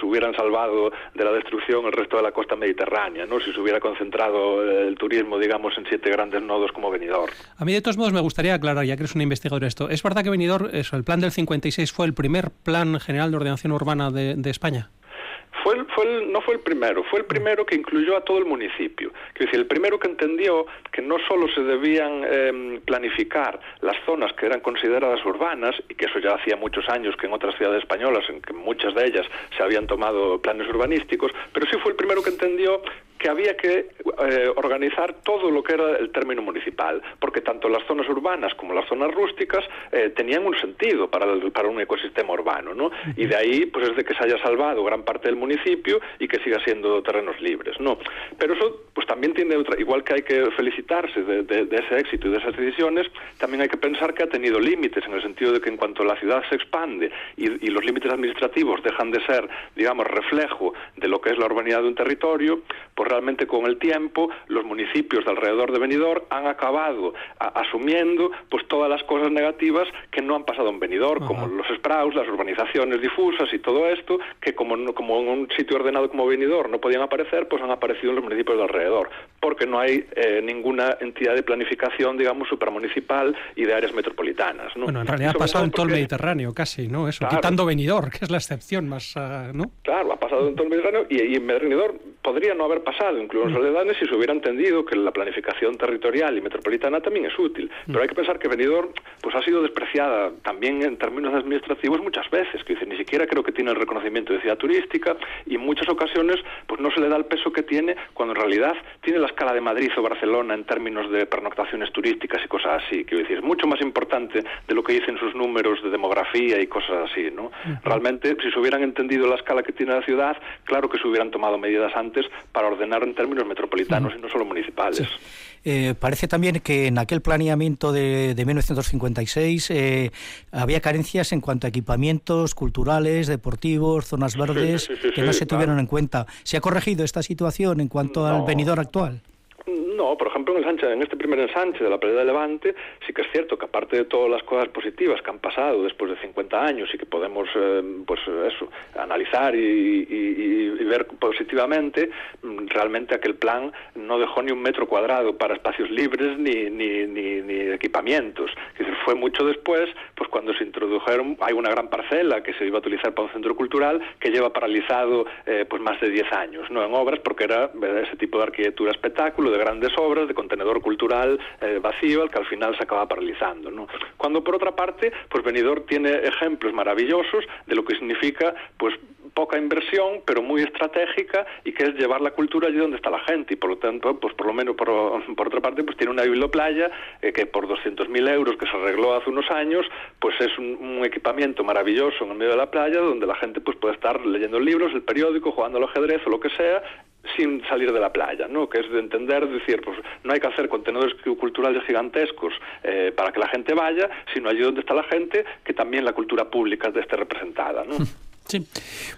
hubieran salvado de la destrucción el resto de la costa mediterránea, ¿no? Si se hubiera concentrado el turismo, digamos, en siete grandes nodos como Benidorm. A mí, de todos modos, me gustaría aclarar, ya que eres un investigador esto. ¿Es verdad que Benidorm, eso, el plan del 56 fue el primer plan general de ordenación urbana de, de España? Fue el- fue el- no fue el primero, fue el primero que incluyó a todo el municipio. Quiero decir, el primero que entendió que no solo se debían em, planificar las zonas que eran consideradas urbanas, y que eso ya hacía muchos años que en otras ciudades españolas, en que muchas de ellas se habían tomado planes urbanísticos, pero sí fue el primero que entendió que había que eh, organizar todo lo que era el término municipal, porque tanto las zonas urbanas como las zonas rústicas eh, tenían un sentido para, el- para un ecosistema urbano, ¿no? Y de ahí, pues es de que se haya salvado gran parte del municipio y que siga siendo terrenos libres, ¿no? Pero eso, pues también tiene otra, igual que hay que felicitarse de, de- ese éxito y de esas decisiones, también hay que pensar que ha tenido límites, en el sentido de que en cuanto la ciudad se expande y, y los límites administrativos dejan de ser, digamos, reflejo de lo que es la urbanidad de un territorio, pues realmente con el tiempo los municipios de alrededor de Benidorm han acabado asumiendo pues todas las cosas negativas que no han pasado en Benidorm, como los sprouts, las urbanizaciones difusas y todo esto, que como, no- como en un sitio ordenado como Benidorm no podían aparecer, pues han aparecido en los municipios de alrededor, porque no hay eh, ninguna entidad de planificación, digamos, supramunicipal y de áreas metropolitanas. ¿no? Bueno, en realidad ha pasado en todo el Mediterráneo, casi, ¿no? Eso, Claro. quitando Benidorm, que es la excepción más, ah, ¿no? Claro, ha pasado en todo el Mediterráneo y, y en Benidorm podría no haber pasado, incluso en Soledanes, si se hubiera entendido que la planificación territorial y metropolitana también es útil. Pero hay que pensar que Benidorm pues, ha sido despreciada también en términos administrativos muchas veces, que dice, ni siquiera creo que tiene el reconocimiento de ciudad turística y en muchas ocasiones pues no se le da el peso que tiene cuando en realidad tiene la escala de Madrid o Barcelona en términos de pernoctaciones turísticas y cosas así. Quiero decir, es mucho más importante de lo que dicen sus números de demografía y cosas así, ¿no? Realmente, si se hubieran entendido la escala que tiene la ciudad, claro que se hubieran tomado medidas antes para ordenar en términos metropolitanos y no solo municipales. Eh, parece también que en aquel planeamiento de, de 1956 eh, había carencias en cuanto a equipamientos culturales, deportivos, zonas verdes, sí, sí, que no sí, se tuvieron claro. en cuenta. ¿Se ha corregido esta situación en cuanto al No. venidor actual? No, por ejemplo, en, el ensanche- en este primer ensanche de la playa de Levante, sí que es cierto que aparte de todas las cosas positivas que han pasado después de 50 años y que podemos, eh, pues eso, analizar y, ver positivamente, mm, realmente aquel plan no dejó ni un metro cuadrado para espacios libres ni, ni, ni, ni equipamientos. Fue mucho después, pues cuando se introdujeron, hay una gran parcela que se iba a utilizar para un centro cultural que lleva paralizado eh, pues más de 10 años, no en obras, porque era eh, ese tipo de arquitectura espectáculo, de grandes obras, de contenedor cultural eh, vacío, al que al final se acaba paralizando. ¿no? Cuando por otra parte, pues Benidorm tiene ejemplos maravillosos de lo que significa pues poca inversión, pero muy estratégica y que es llevar la cultura allí donde está la gente y por lo tanto, pues por lo menos por, por otra parte, pues tiene una biblioplaya eh, que por 200.000 euros que se arregló hace unos años, pues es un, un equipamiento maravilloso en el medio de la playa donde la gente pues puede estar leyendo libros, el periódico, jugando al ajedrez o lo que sea sin salir de la playa, ¿no? Que es de entender, decir, pues no hay que hacer contenedores cu- culturales gigantescos eh, para que la gente vaya, sino allí donde está la gente, que también la cultura pública esté representada, ¿no? Sí.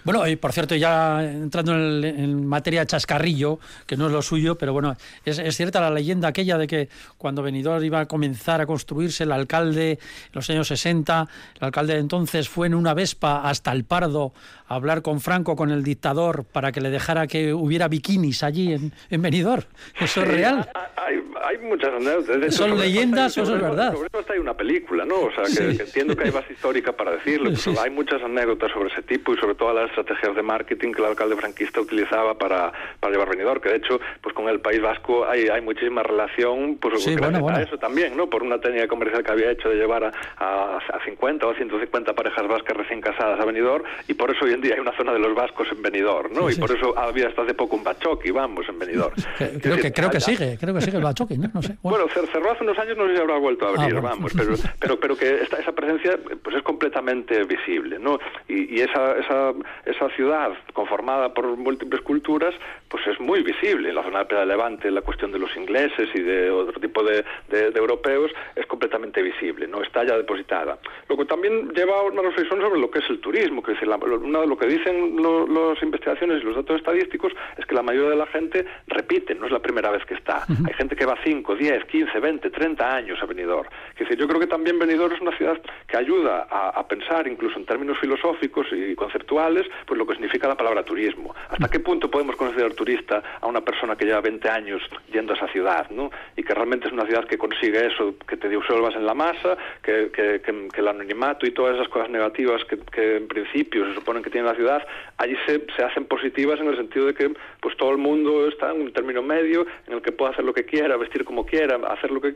Bueno, y por cierto, ya entrando en, el- en materia chascarrillo, que no es lo suyo, pero bueno, es, es cierta la leyenda aquella de que cuando Benidorm iba a comenzar a construirse, el alcalde, en los años 60, el alcalde de entonces fue en una Vespa hasta el Pardo a hablar con Franco, con el dictador, para que le dejara que hubiera bikinis allí en, en Benidorm. ¿Eso es real? ha- Hay, hay muchas anécdotas. ¿Son sobre leyendas o eso es verdad? Sobre esto hasta hay una película, ¿no? O sea, que, Sí. que entiendo que hay base histórica para decirlo, pero sí. hay muchas anécdotas sobre ese tipo y sobre todas las estrategias de marketing que el alcalde franquista utilizaba para, para llevar Benidorm, que de hecho, pues con el País Vasco hay, hay muchísima relación, pues Sí, bueno, bueno. a eso también, ¿no? Por una técnica comercial que había hecho de llevar a, a, a 50 o 150 parejas vascas recién casadas a Benidorm y por eso hoy en día hay una zona de los vascos en Benidorm, ¿no? Sí, y sí. por eso había hasta hace poco un bachoqui, vamos, en Benidorm. Creo Es que, decir, creo que sigue, creo que sigue el Bachoque, ¿no? No sé. Bueno. bueno, cer- cerró hace unos años, no sé si habrá vuelto a abrir, Ah, bueno. vamos, pero, pero, pero que esta, esa presencia pues es completamente visible, ¿no? Y, y esa, esa, esa ciudad conformada por múltiples culturas, pues es muy visible. En la zona de Levante, la cuestión de los ingleses y de otro tipo de, de- de europeos es completamente visible, ¿no? Está ya depositada. Lo que también lleva a una reflexión sobre lo que es el turismo, que es la- lo- una de lo que dicen lo- las investigaciones y los datos estadísticos es que la mayoría de la gente repite, no es la primera vez que está. Hay gente que va 5, 10, 15, 20, 30 años a Benidorm. Es decir, yo creo que también Benidorm es una ciudad que ayuda a, a pensar, incluso en términos filosóficos y conceptuales, pues lo que significa la palabra turismo. ¿Hasta qué punto podemos considerar turista a una persona que lleva 20 años yendo a esa ciudad, ¿no? Y que realmente es una ciudad que consigue eso, que te disuelvas en la masa, que, que- que- que el anonimato y todas esas cosas negativas que, que en principio se suponen que tiene la ciudad, allí se, se hacen positivas en el sentido de que pues todo el mundo está en un término medio en el que puede hacer lo que quiera, vestir como quiera, hacer lo que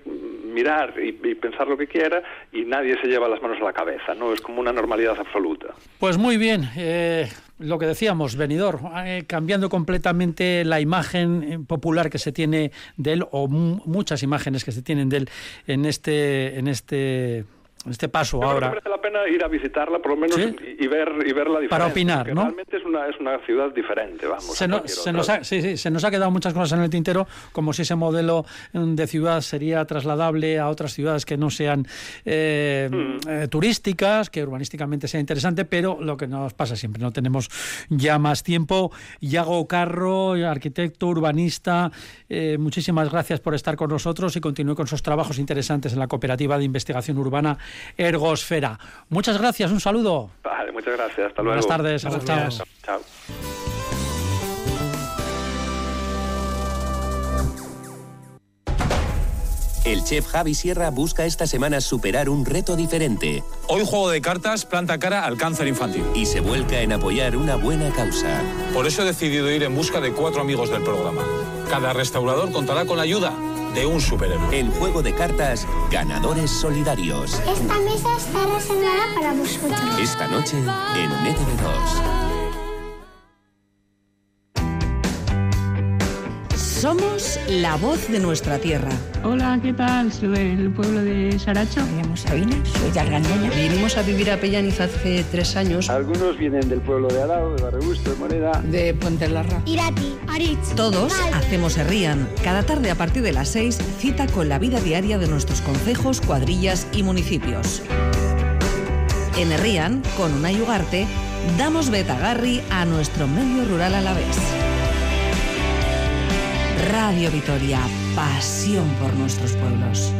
mirar y, pensar lo que quiera y nadie se lleva las manos a la cabeza, ¿no? Es como una normalidad absoluta. Pues muy bien, eh, lo que decíamos, Benidorm, eh, cambiando completamente la imagen eh, popular que se tiene de él, o mu- muchas imágenes que se tienen de él en este, en este, este paso Yo creo que ahora. merece la pena ir a visitarla, por lo menos, Sí. y, y ver y ver la diferencia. Para opinar, ¿no? Realmente es una, es una ciudad diferente, vamos. Se, no- nos ha, sí, sí, se nos ha quedado muchas cosas en el tintero, como si ese modelo mm, de ciudad sería trasladable a otras ciudades que no sean eh, Mm. eh, turísticas, que urbanísticamente sea interesante, pero lo que nos pasa siempre, no tenemos ya más tiempo. Yago Carro, arquitecto, urbanista, eh, muchísimas gracias por estar con nosotros y continúe con sus trabajos interesantes en la cooperativa de investigación urbana Ergosfera. Muchas gracias, un saludo. Vale, muchas gracias. Hasta luego. Buenas tardes, Buenas chao. tardes. Chao. El chef Javi Sierra busca esta semana superar un reto diferente Hoy juego de cartas planta cara al cáncer infantil. y se vuelca en apoyar una buena causa. Por eso he decidido ir en busca de cuatro amigos del programa. Cada restaurador contará con la ayuda de un superhéroe. En juego de cartas, ganadores solidarios. Esta mesa está reservada para vosotros. Esta noche en NTV2. Somos la voz de nuestra tierra. Hola, ¿qué tal? Soy del pueblo de Saracho. Me llamo Sabina, soy de Argandoña. Vinimos a vivir a Pellaniz hace tres años. Algunos vienen del pueblo de Arao, de Barrebusto, de Moneda. De Puente Larra. Irati, Aritz. Todos hacemos Herrían. Cada tarde a partir de las 6, cita con la vida diaria de nuestros concejos, cuadrillas y municipios. En Herrían, con Unai Ugarte, damos betagarri a nuestro medio rural a la vez. Radio Vitoria, pasión por nuestros pueblos.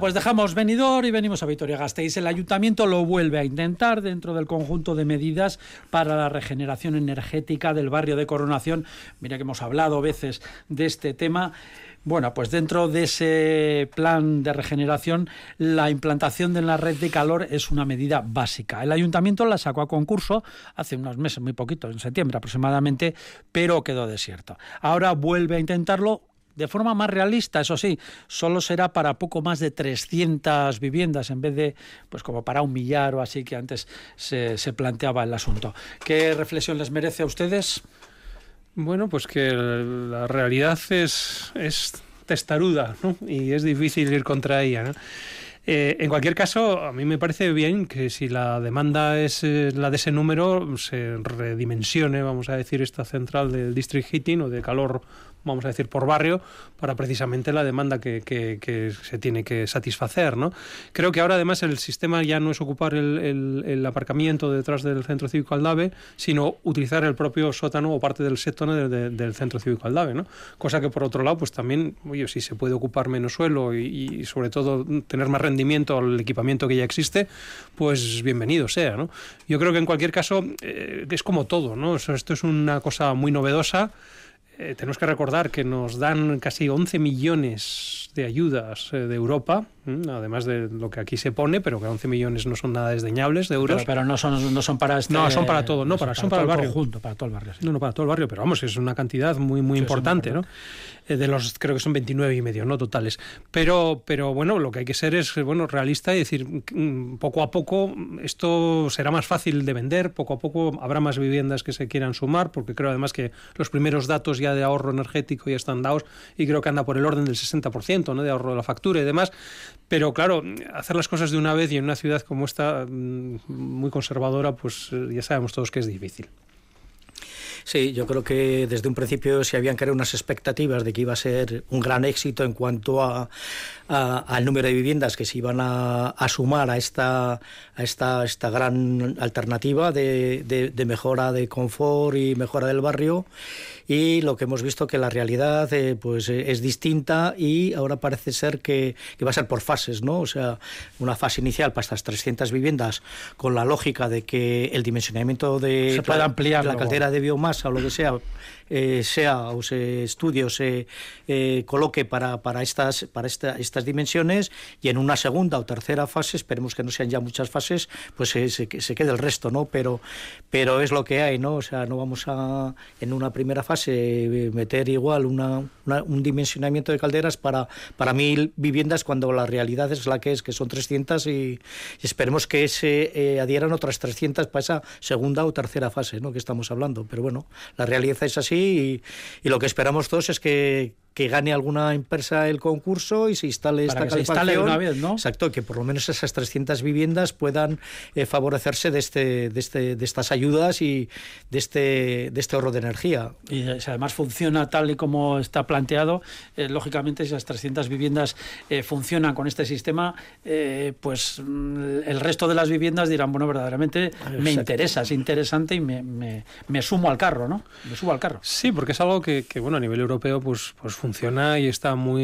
Pues dejamos Benidorm y venimos a Vitoria-Gasteiz. El ayuntamiento lo vuelve a intentar dentro del conjunto de medidas para la regeneración energética del barrio de Coronación. Mira que hemos hablado veces de este tema. Bueno, pues dentro de ese plan de regeneración, la implantación de la red de calor es una medida básica. El ayuntamiento la sacó a concurso hace unos meses, muy poquito, en septiembre aproximadamente, pero quedó desierto. Ahora vuelve a intentarlo de forma más realista, eso sí, solo será para poco más de 300 viviendas en vez de, pues como para un millar o así que antes se, planteaba el asunto. ¿Qué reflexión les merece a ustedes? Bueno, pues que la realidad es, es testaruda ¿no? y es difícil ir contra ella. Eh, en cualquier caso, a mí me parece bien que si la demanda es eh, la de ese número, se redimensione, vamos a decir, esta central del district heating o de calor vamos a decir, por barrio, para precisamente la demanda que, que, que, se tiene que satisfacer. ¿no? Creo que ahora además el sistema ya no es ocupar el, el, el aparcamiento detrás del centro cívico Aldave, sino utilizar el propio sótano o parte del sótano de, de, del centro cívico Aldave. ¿no? Cosa que por otro lado, pues también, oye, si se puede ocupar menos suelo y, y sobre todo tener más rendimiento al equipamiento que ya existe, pues bienvenido sea. ¿no? Yo creo que en cualquier caso eh, es como todo, ¿no? Esto es una cosa muy novedosa. Eh, tenemos que recordar que nos dan casi 11 millones de ayudas eh, de Europa, ¿m? además de lo que aquí se pone, pero que 11 millones no son nada desdeñables de euros. Pero, pero no, son, no son para este, No, son para todo, no, para, son para, todo el barrio. conjunto, para todo el barrio. sí. No, no, para todo el barrio, pero vamos, es una cantidad muy, muy Sí, importante, ¿no? Eh, De los, creo que son 29 y medio, ¿no? Totales. Pero, pero bueno, lo que hay que ser es, bueno, realista y decir, mm, poco a poco esto será más fácil de vender, poco a poco habrá más viviendas que se quieran sumar, porque creo además que los primeros datos ya de ahorro energético ya están dados y creo que anda por el orden del 60%, De ahorro de la factura y demás. Pero claro, hacer las cosas de una vez y en una ciudad como esta, mm, muy conservadora, pues eh, ya sabemos todos que es difícil. Sí, yo creo que desde un principio se habían creado unas expectativas de que iba a ser un gran éxito en cuanto a, al número de viviendas que se iban a, sumar a esta, esta, esta gran alternativa de mejora de confort y mejora del barrio. Y lo que hemos visto que la realidad eh, pues eh, es distinta y ahora parece ser que, que va a ser por fases, ¿no? O sea, una fase inicial para estas 300 viviendas con la lógica de que el dimensionamiento de Se puede ampliar la caldera de biomasa o lo que sea eh, sea o se estudie o se eh, coloque para, para, estas, para esta- estas dimensiones y en una segunda o tercera fase, esperemos que no sean ya muchas fases, pues se, se, se quede el resto, ¿no? Pero, pero es lo que hay, ¿no? O sea, no vamos a en una primera fase eh, meter igual una, una- un dimensionamiento de calderas para, para mil viviendas cuando la realidad es la que es, que son 300 y, y esperemos que se eh, adhieran otras 300 para esa segunda o tercera fase, ¿no? Que estamos hablando. Pero bueno, la realidad es así y, y lo que esperamos todos es que que gane alguna empresa el concurso y se instale Para esta que se instale una vez, ¿no? Exacto, que por lo menos esas 300 viviendas puedan eh, favorecerse de, este, de, este, de estas ayudas y de este, de este ahorro de energía. Y eh, si además funciona tal y como está planteado, eh, lógicamente si esas 300 viviendas eh, funcionan con este sistema, eh, pues mm, el resto de las viviendas dirán, bueno, verdaderamente me Exacto. interesa, es interesante y me, me- me sumo al carro, ¿no? Me subo al carro. Sí, porque es algo que, que, bueno, a nivel europeo pues, pues funciona y está muy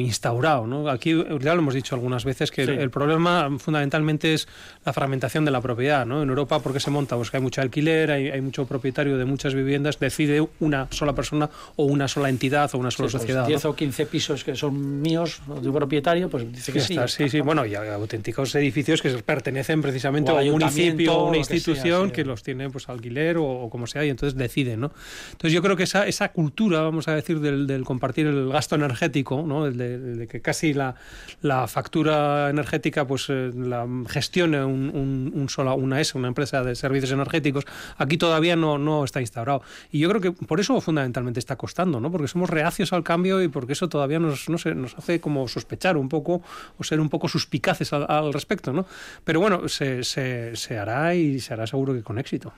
instaurado. ¿no? Aquí ya lo hemos dicho algunas veces que Sí. el, el problema fundamentalmente es la fragmentación de la propiedad. ¿no? En Europa, ¿por qué se monta? Pues que hay mucho alquiler, hay, hay mucho propietario de muchas viviendas, decide una sola persona o una sola entidad o una sola Sí, pues sociedad. ¿no? 10 o 15 pisos que son míos, de un propietario, pues dice que sí. está, sí, sí, bueno, y hay auténticos edificios que pertenecen precisamente O a un municipio o una que sea, institución sí. que, los tiene pues alquiler o, o como sea y entonces deciden, ¿no? Entonces yo creo que esa, esa cultura, vamos a decir, del, del compartir el gasto energético, ¿no? El de, de que casi la, la factura energética pues eh, la gestione un, un- un sola, una S, una empresa de servicios energéticos, aquí todavía no, no está instaurado. Y yo creo que por eso fundamentalmente está costando, ¿no? Porque somos reacios al cambio y porque eso todavía nos, no sé, nos hace como sospechar un poco o ser un poco suspicaces al, al respecto, ¿no? Pero bueno, se, se, se hará y se hará seguro que con éxito.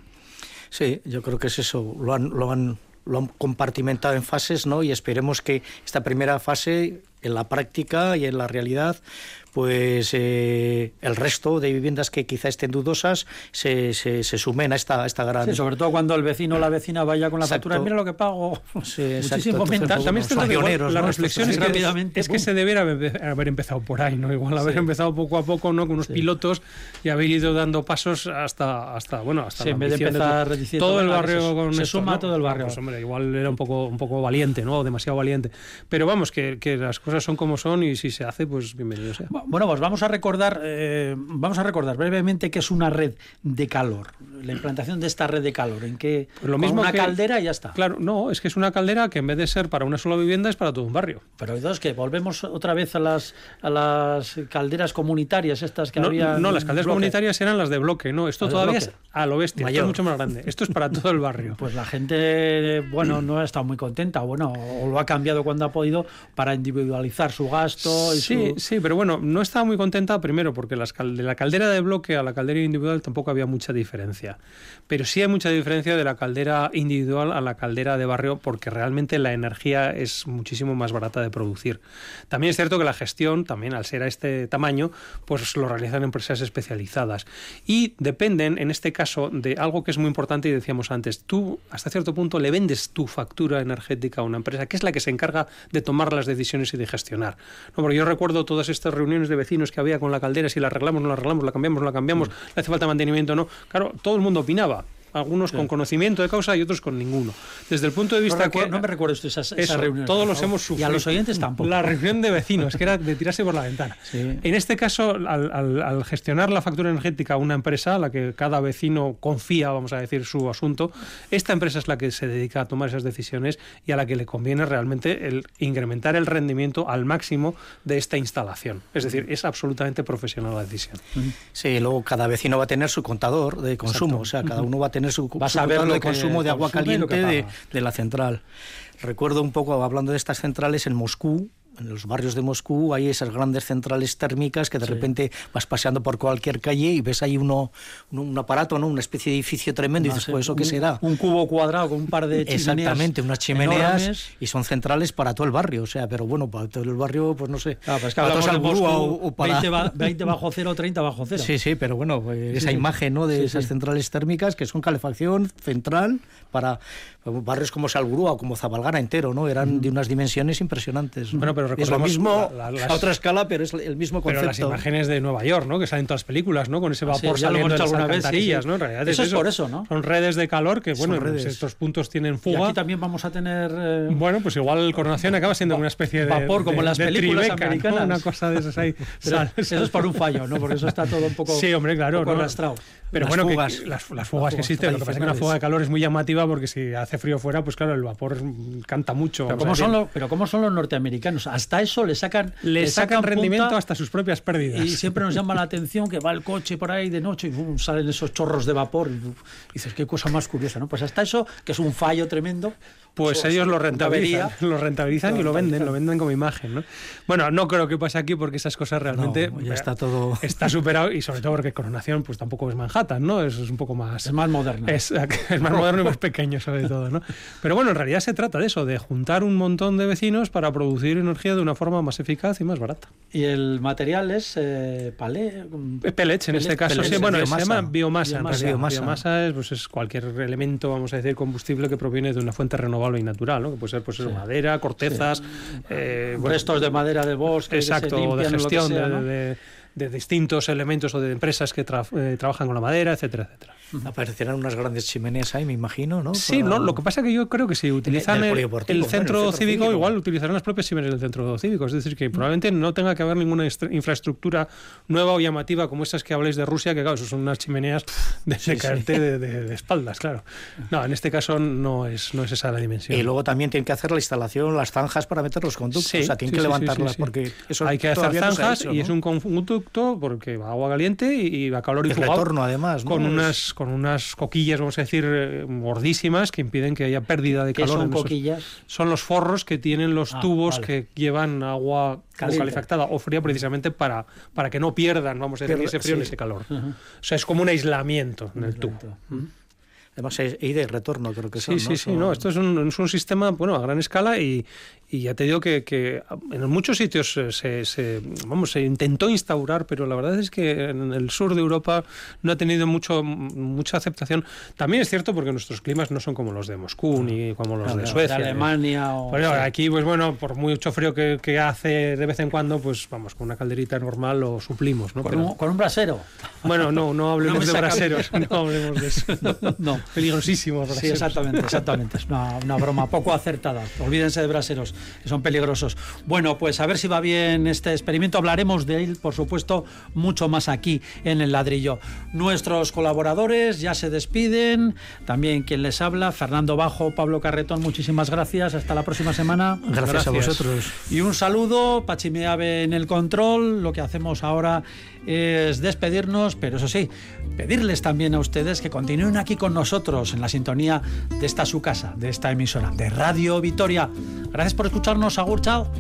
Sí, yo creo que es eso. Lo han, lo han, lo han compartimentado en fases, ¿no? Y esperemos que esta primera fase, en la práctica y en la realidad, pues eh, el resto de viviendas que quizá estén dudosas se, se, se sumen a esta, a esta gran. Sí, sobre todo cuando el vecino o la vecina vaya con la Exacto. factura, mira lo que pago. Sí. Muchísimo pues, También es cierto que igual pioneros, la reflexión es que, rápidamente, es que se debiera haber haber empezado por ahí, ¿no? Igual haber Sí. empezado poco a poco, ¿no? Con unos pilotos y haber ido dando pasos hasta, hasta bueno, hasta Sí, la en vez de empezar todo el barrio se- con se esto, suma ¿no? todo el barrio. Pues, hombre, igual era un poco, un poco valiente, ¿no? O demasiado valiente. Pero vamos, que, que las cosas son como son y si se hace, pues bienvenido sea. Bueno, pues vamos a recordar, eh, vamos a recordar brevemente qué es una red de calor. La implantación de esta red de calor, en que Pues lo con mismo una que- caldera y ya está. Claro, no, es que es una caldera que en vez de ser para una sola vivienda es para todo un barrio. Pero entonces que volvemos otra vez a las a las calderas comunitarias estas que No, había. no, las calderas comunitarias eran las de bloque, no. Esto todavía bloque. es a lo bestia, esto es mucho más grande. Esto es para todo el barrio. Pues la gente, bueno, no ha estado muy contenta, bueno, o lo ha cambiado cuando ha podido para individualizar su gasto y Sí, su... sí, pero bueno, no estaba muy contenta primero porque de la caldera de bloque a la caldera individual tampoco había mucha diferencia. Pero sí hay mucha diferencia de la caldera individual a la caldera de barrio porque realmente la energía es muchísimo más barata de producir. También es cierto que la gestión, también al ser a este tamaño, pues lo realizan empresas especializadas. Y dependen, en este caso, de algo que es muy importante y decíamos antes. Tú, hasta cierto punto, le vendes tu factura energética a una empresa que es la que se encarga de tomar las decisiones y de gestionar. No, porque yo recuerdo todas estas reuniones de vecinos que había con la caldera, si la arreglamos, no la arreglamos, la cambiamos, no la cambiamos, le hace falta mantenimiento, no. Claro, todo el mundo opinaba. Algunos con conocimiento de causa y otros con ninguno. Desde el punto de No, vista recuer- que no me recuerdo usted esas, esas eso, reuniones. todos los hemos Y sufrido. a los oyentes tampoco. La reunión de vecinos, que era de tirarse por la ventana. Sí. En este caso, al, al- al gestionar la factura energética a una empresa a la que cada vecino confía, vamos a decir, su asunto, esta empresa es la que se dedica a tomar esas decisiones y a la que le conviene realmente el incrementar el rendimiento al máximo de esta instalación. Es decir, es absolutamente profesional la decisión. Sí, luego cada vecino va a tener su contador de consumo, Exacto. o sea, cada uno va a tener su, Va a su contador lo de que consumo de agua caliente de, de la central. Recuerdo un poco, hablando de estas centrales, en Moscú, en los barrios de Moscú hay esas grandes centrales térmicas que de repente vas paseando por cualquier calle y ves ahí uno, un, un aparato, ¿no? una especie de edificio tremendo y No dices, sé, pues eso qué un- será. Un cubo cuadrado con un par de chimeneas. Exactamente, unas chimeneas enormes. y son centrales para todo el barrio, o sea, pero bueno, para todo el barrio, pues no sé. Ah, pues que para todos al Moscú, o, o para... 20, ba- 20 bajo cero, 30 bajo cero. Sí, sí, pero bueno, pues, Sí, esa sí. imagen ¿no? de Sí, esas sí. centrales térmicas que son calefacción central para barrios como Salburúa o como Zabalgana entero, ¿no? Eran de unas dimensiones impresionantes. ¿no? Bueno, pero es lo mismo la- la- a otra escala, pero es el mismo Pero las concepto. imágenes de Nueva York, ¿no? Que salen en todas las películas, ¿no? Con ese Ah, sí, vapor hemos saliendo de las sí, alcantarillas, sí. ¿no? En realidad Eso es por eso, ¿no? Son redes de calor que, bueno, pues estos puntos tienen Y fuga. aquí también vamos a tener eh, Bueno, pues igual coronación acaba siendo una especie de vapor como de- en las películas Tribeca, ¿no? americanas. Una cosa de esas ahí. Sal- eso es por un fallo, ¿no? Porque eso está todo un poco, Sí, hombre, claro. un poco ¿no? arrastrado. Pero Las bueno, que- fugas. que las, fugas que existen. Lo que pasa es que una fuga de calor es muy llamativa porque si hace frío fuera, pues claro, el vapor canta mucho. Pero vamos a ¿cómo, decir. son los, pero ¿cómo son los norteamericanos? Hasta eso le sacan, Le sacan rendimiento hasta sus propias pérdidas. Y siempre nos llama la atención que va el coche por ahí de noche y salen esos chorros de vapor. Y, y dices, qué cosa más curiosa, ¿no? Pues hasta eso, que es un fallo tremendo. Pues eso- ellos lo rentabilizan, lo rentabilizan y lo venden, lo venden como imagen, ¿no? Bueno, no creo que pase aquí porque esas cosas realmente ya está todo- está superado y sobre todo porque Coronación pues tampoco es Manhattan, ¿no? Es, es un poco más Es más moderno. es, es más moderno y más pequeño sobre todo, ¿no? Pero bueno, en realidad se trata de eso, de juntar un montón de vecinos para producir energía de una forma más eficaz y más barata. Y el material es eh, palé. Eh, Pellets en este caso, sí, bueno, biomasa. se llama biomasa. en Biomasa. realidad. Biomasa. Biomasa es, pues, es cualquier elemento, vamos a decir, combustible que proviene de una fuente renovable y natural, ¿no? Que puede ser pues, eso, madera, cortezas, eh, bueno, restos de madera del bosque. Exacto, limpian de gestión sea, de, de- de distintos elementos o de empresas que tra- eh, trabajan con la madera, etcétera, etcétera. Aparecerán unas grandes chimeneas ahí, me imagino, ¿no? Sí, Para- no, lo que pasa es que yo creo que si utilizan el, el bueno, centro el cívico, cívico. igual utilizarán las propias chimeneas del centro cívico. Es decir, que probablemente no tenga que haber ninguna infraestructura nueva o llamativa como estas que habláis de Rusia, que claro, eso son unas chimeneas de, de caerte de, de- de espaldas, claro. No, en este caso no es, no es esa la dimensión. Y luego también tienen que hacer la instalación, las zanjas para meter los conductos. Sí, o sea, tienen sí, que sí, levantarlas sí, sí. porque eso hay que hacer no ha zanjas hecho, y ¿no? es un conducto porque va agua caliente y va calor y De retorno, además, ¿no? con unas con unas coquillas vamos a decir eh, gordísimas que impiden que haya pérdida de ¿Qué calor son coquillas? son los forros que tienen los Ah, tubos vale. que llevan agua Caliente. calefactada o fría precisamente para, para que no pierdan, vamos a decir, ese frío ni sí. ese calor. O sea, es como un aislamiento en el tubo. Además, hay de retorno, creo que Sí, son, sí, ¿no? sí, Son- no, esto es un, es un sistema bueno, a gran escala y, y ya te digo que, que en muchos sitios eh, se, se- vamos, se intentó instaurar, pero la verdad es que en el sur de Europa no ha tenido mucho, mucha aceptación. También es cierto porque nuestros climas no son como los de Moscú ni como los Claro, de de Suecia. Alemania o- Pues, sí. Aquí, pues bueno, por mucho frío que, que hace de vez en cuando, pues vamos, con una calderita normal lo suplimos, ¿no? Con, Pero- un, con un brasero. bueno, no, no hablemos me de braseros, no hablemos de eso. No. Peligrosísimos Sí, braseros. exactamente, exactamente. Es una, una broma poco acertada. Olvídense de braseros, que son peligrosos. Bueno, pues a ver si va bien este experimento. Hablaremos de él, por supuesto, mucho más aquí en el ladrillo. Nuestros colaboradores ya se despiden. También quien les habla, Fernando Bajo, Pablo Carretón, muchísimas gracias. Hasta la próxima semana. Gracias, a vosotros. Y un saludo, Pachimeave en el control. Lo que hacemos ahora es despedirnos, pero eso sí, pedirles también a ustedes que continúen aquí con nosotros en la sintonía de esta su casa, de esta emisora, de Radio Vitoria. Gracias por escucharnos, Agur, chao.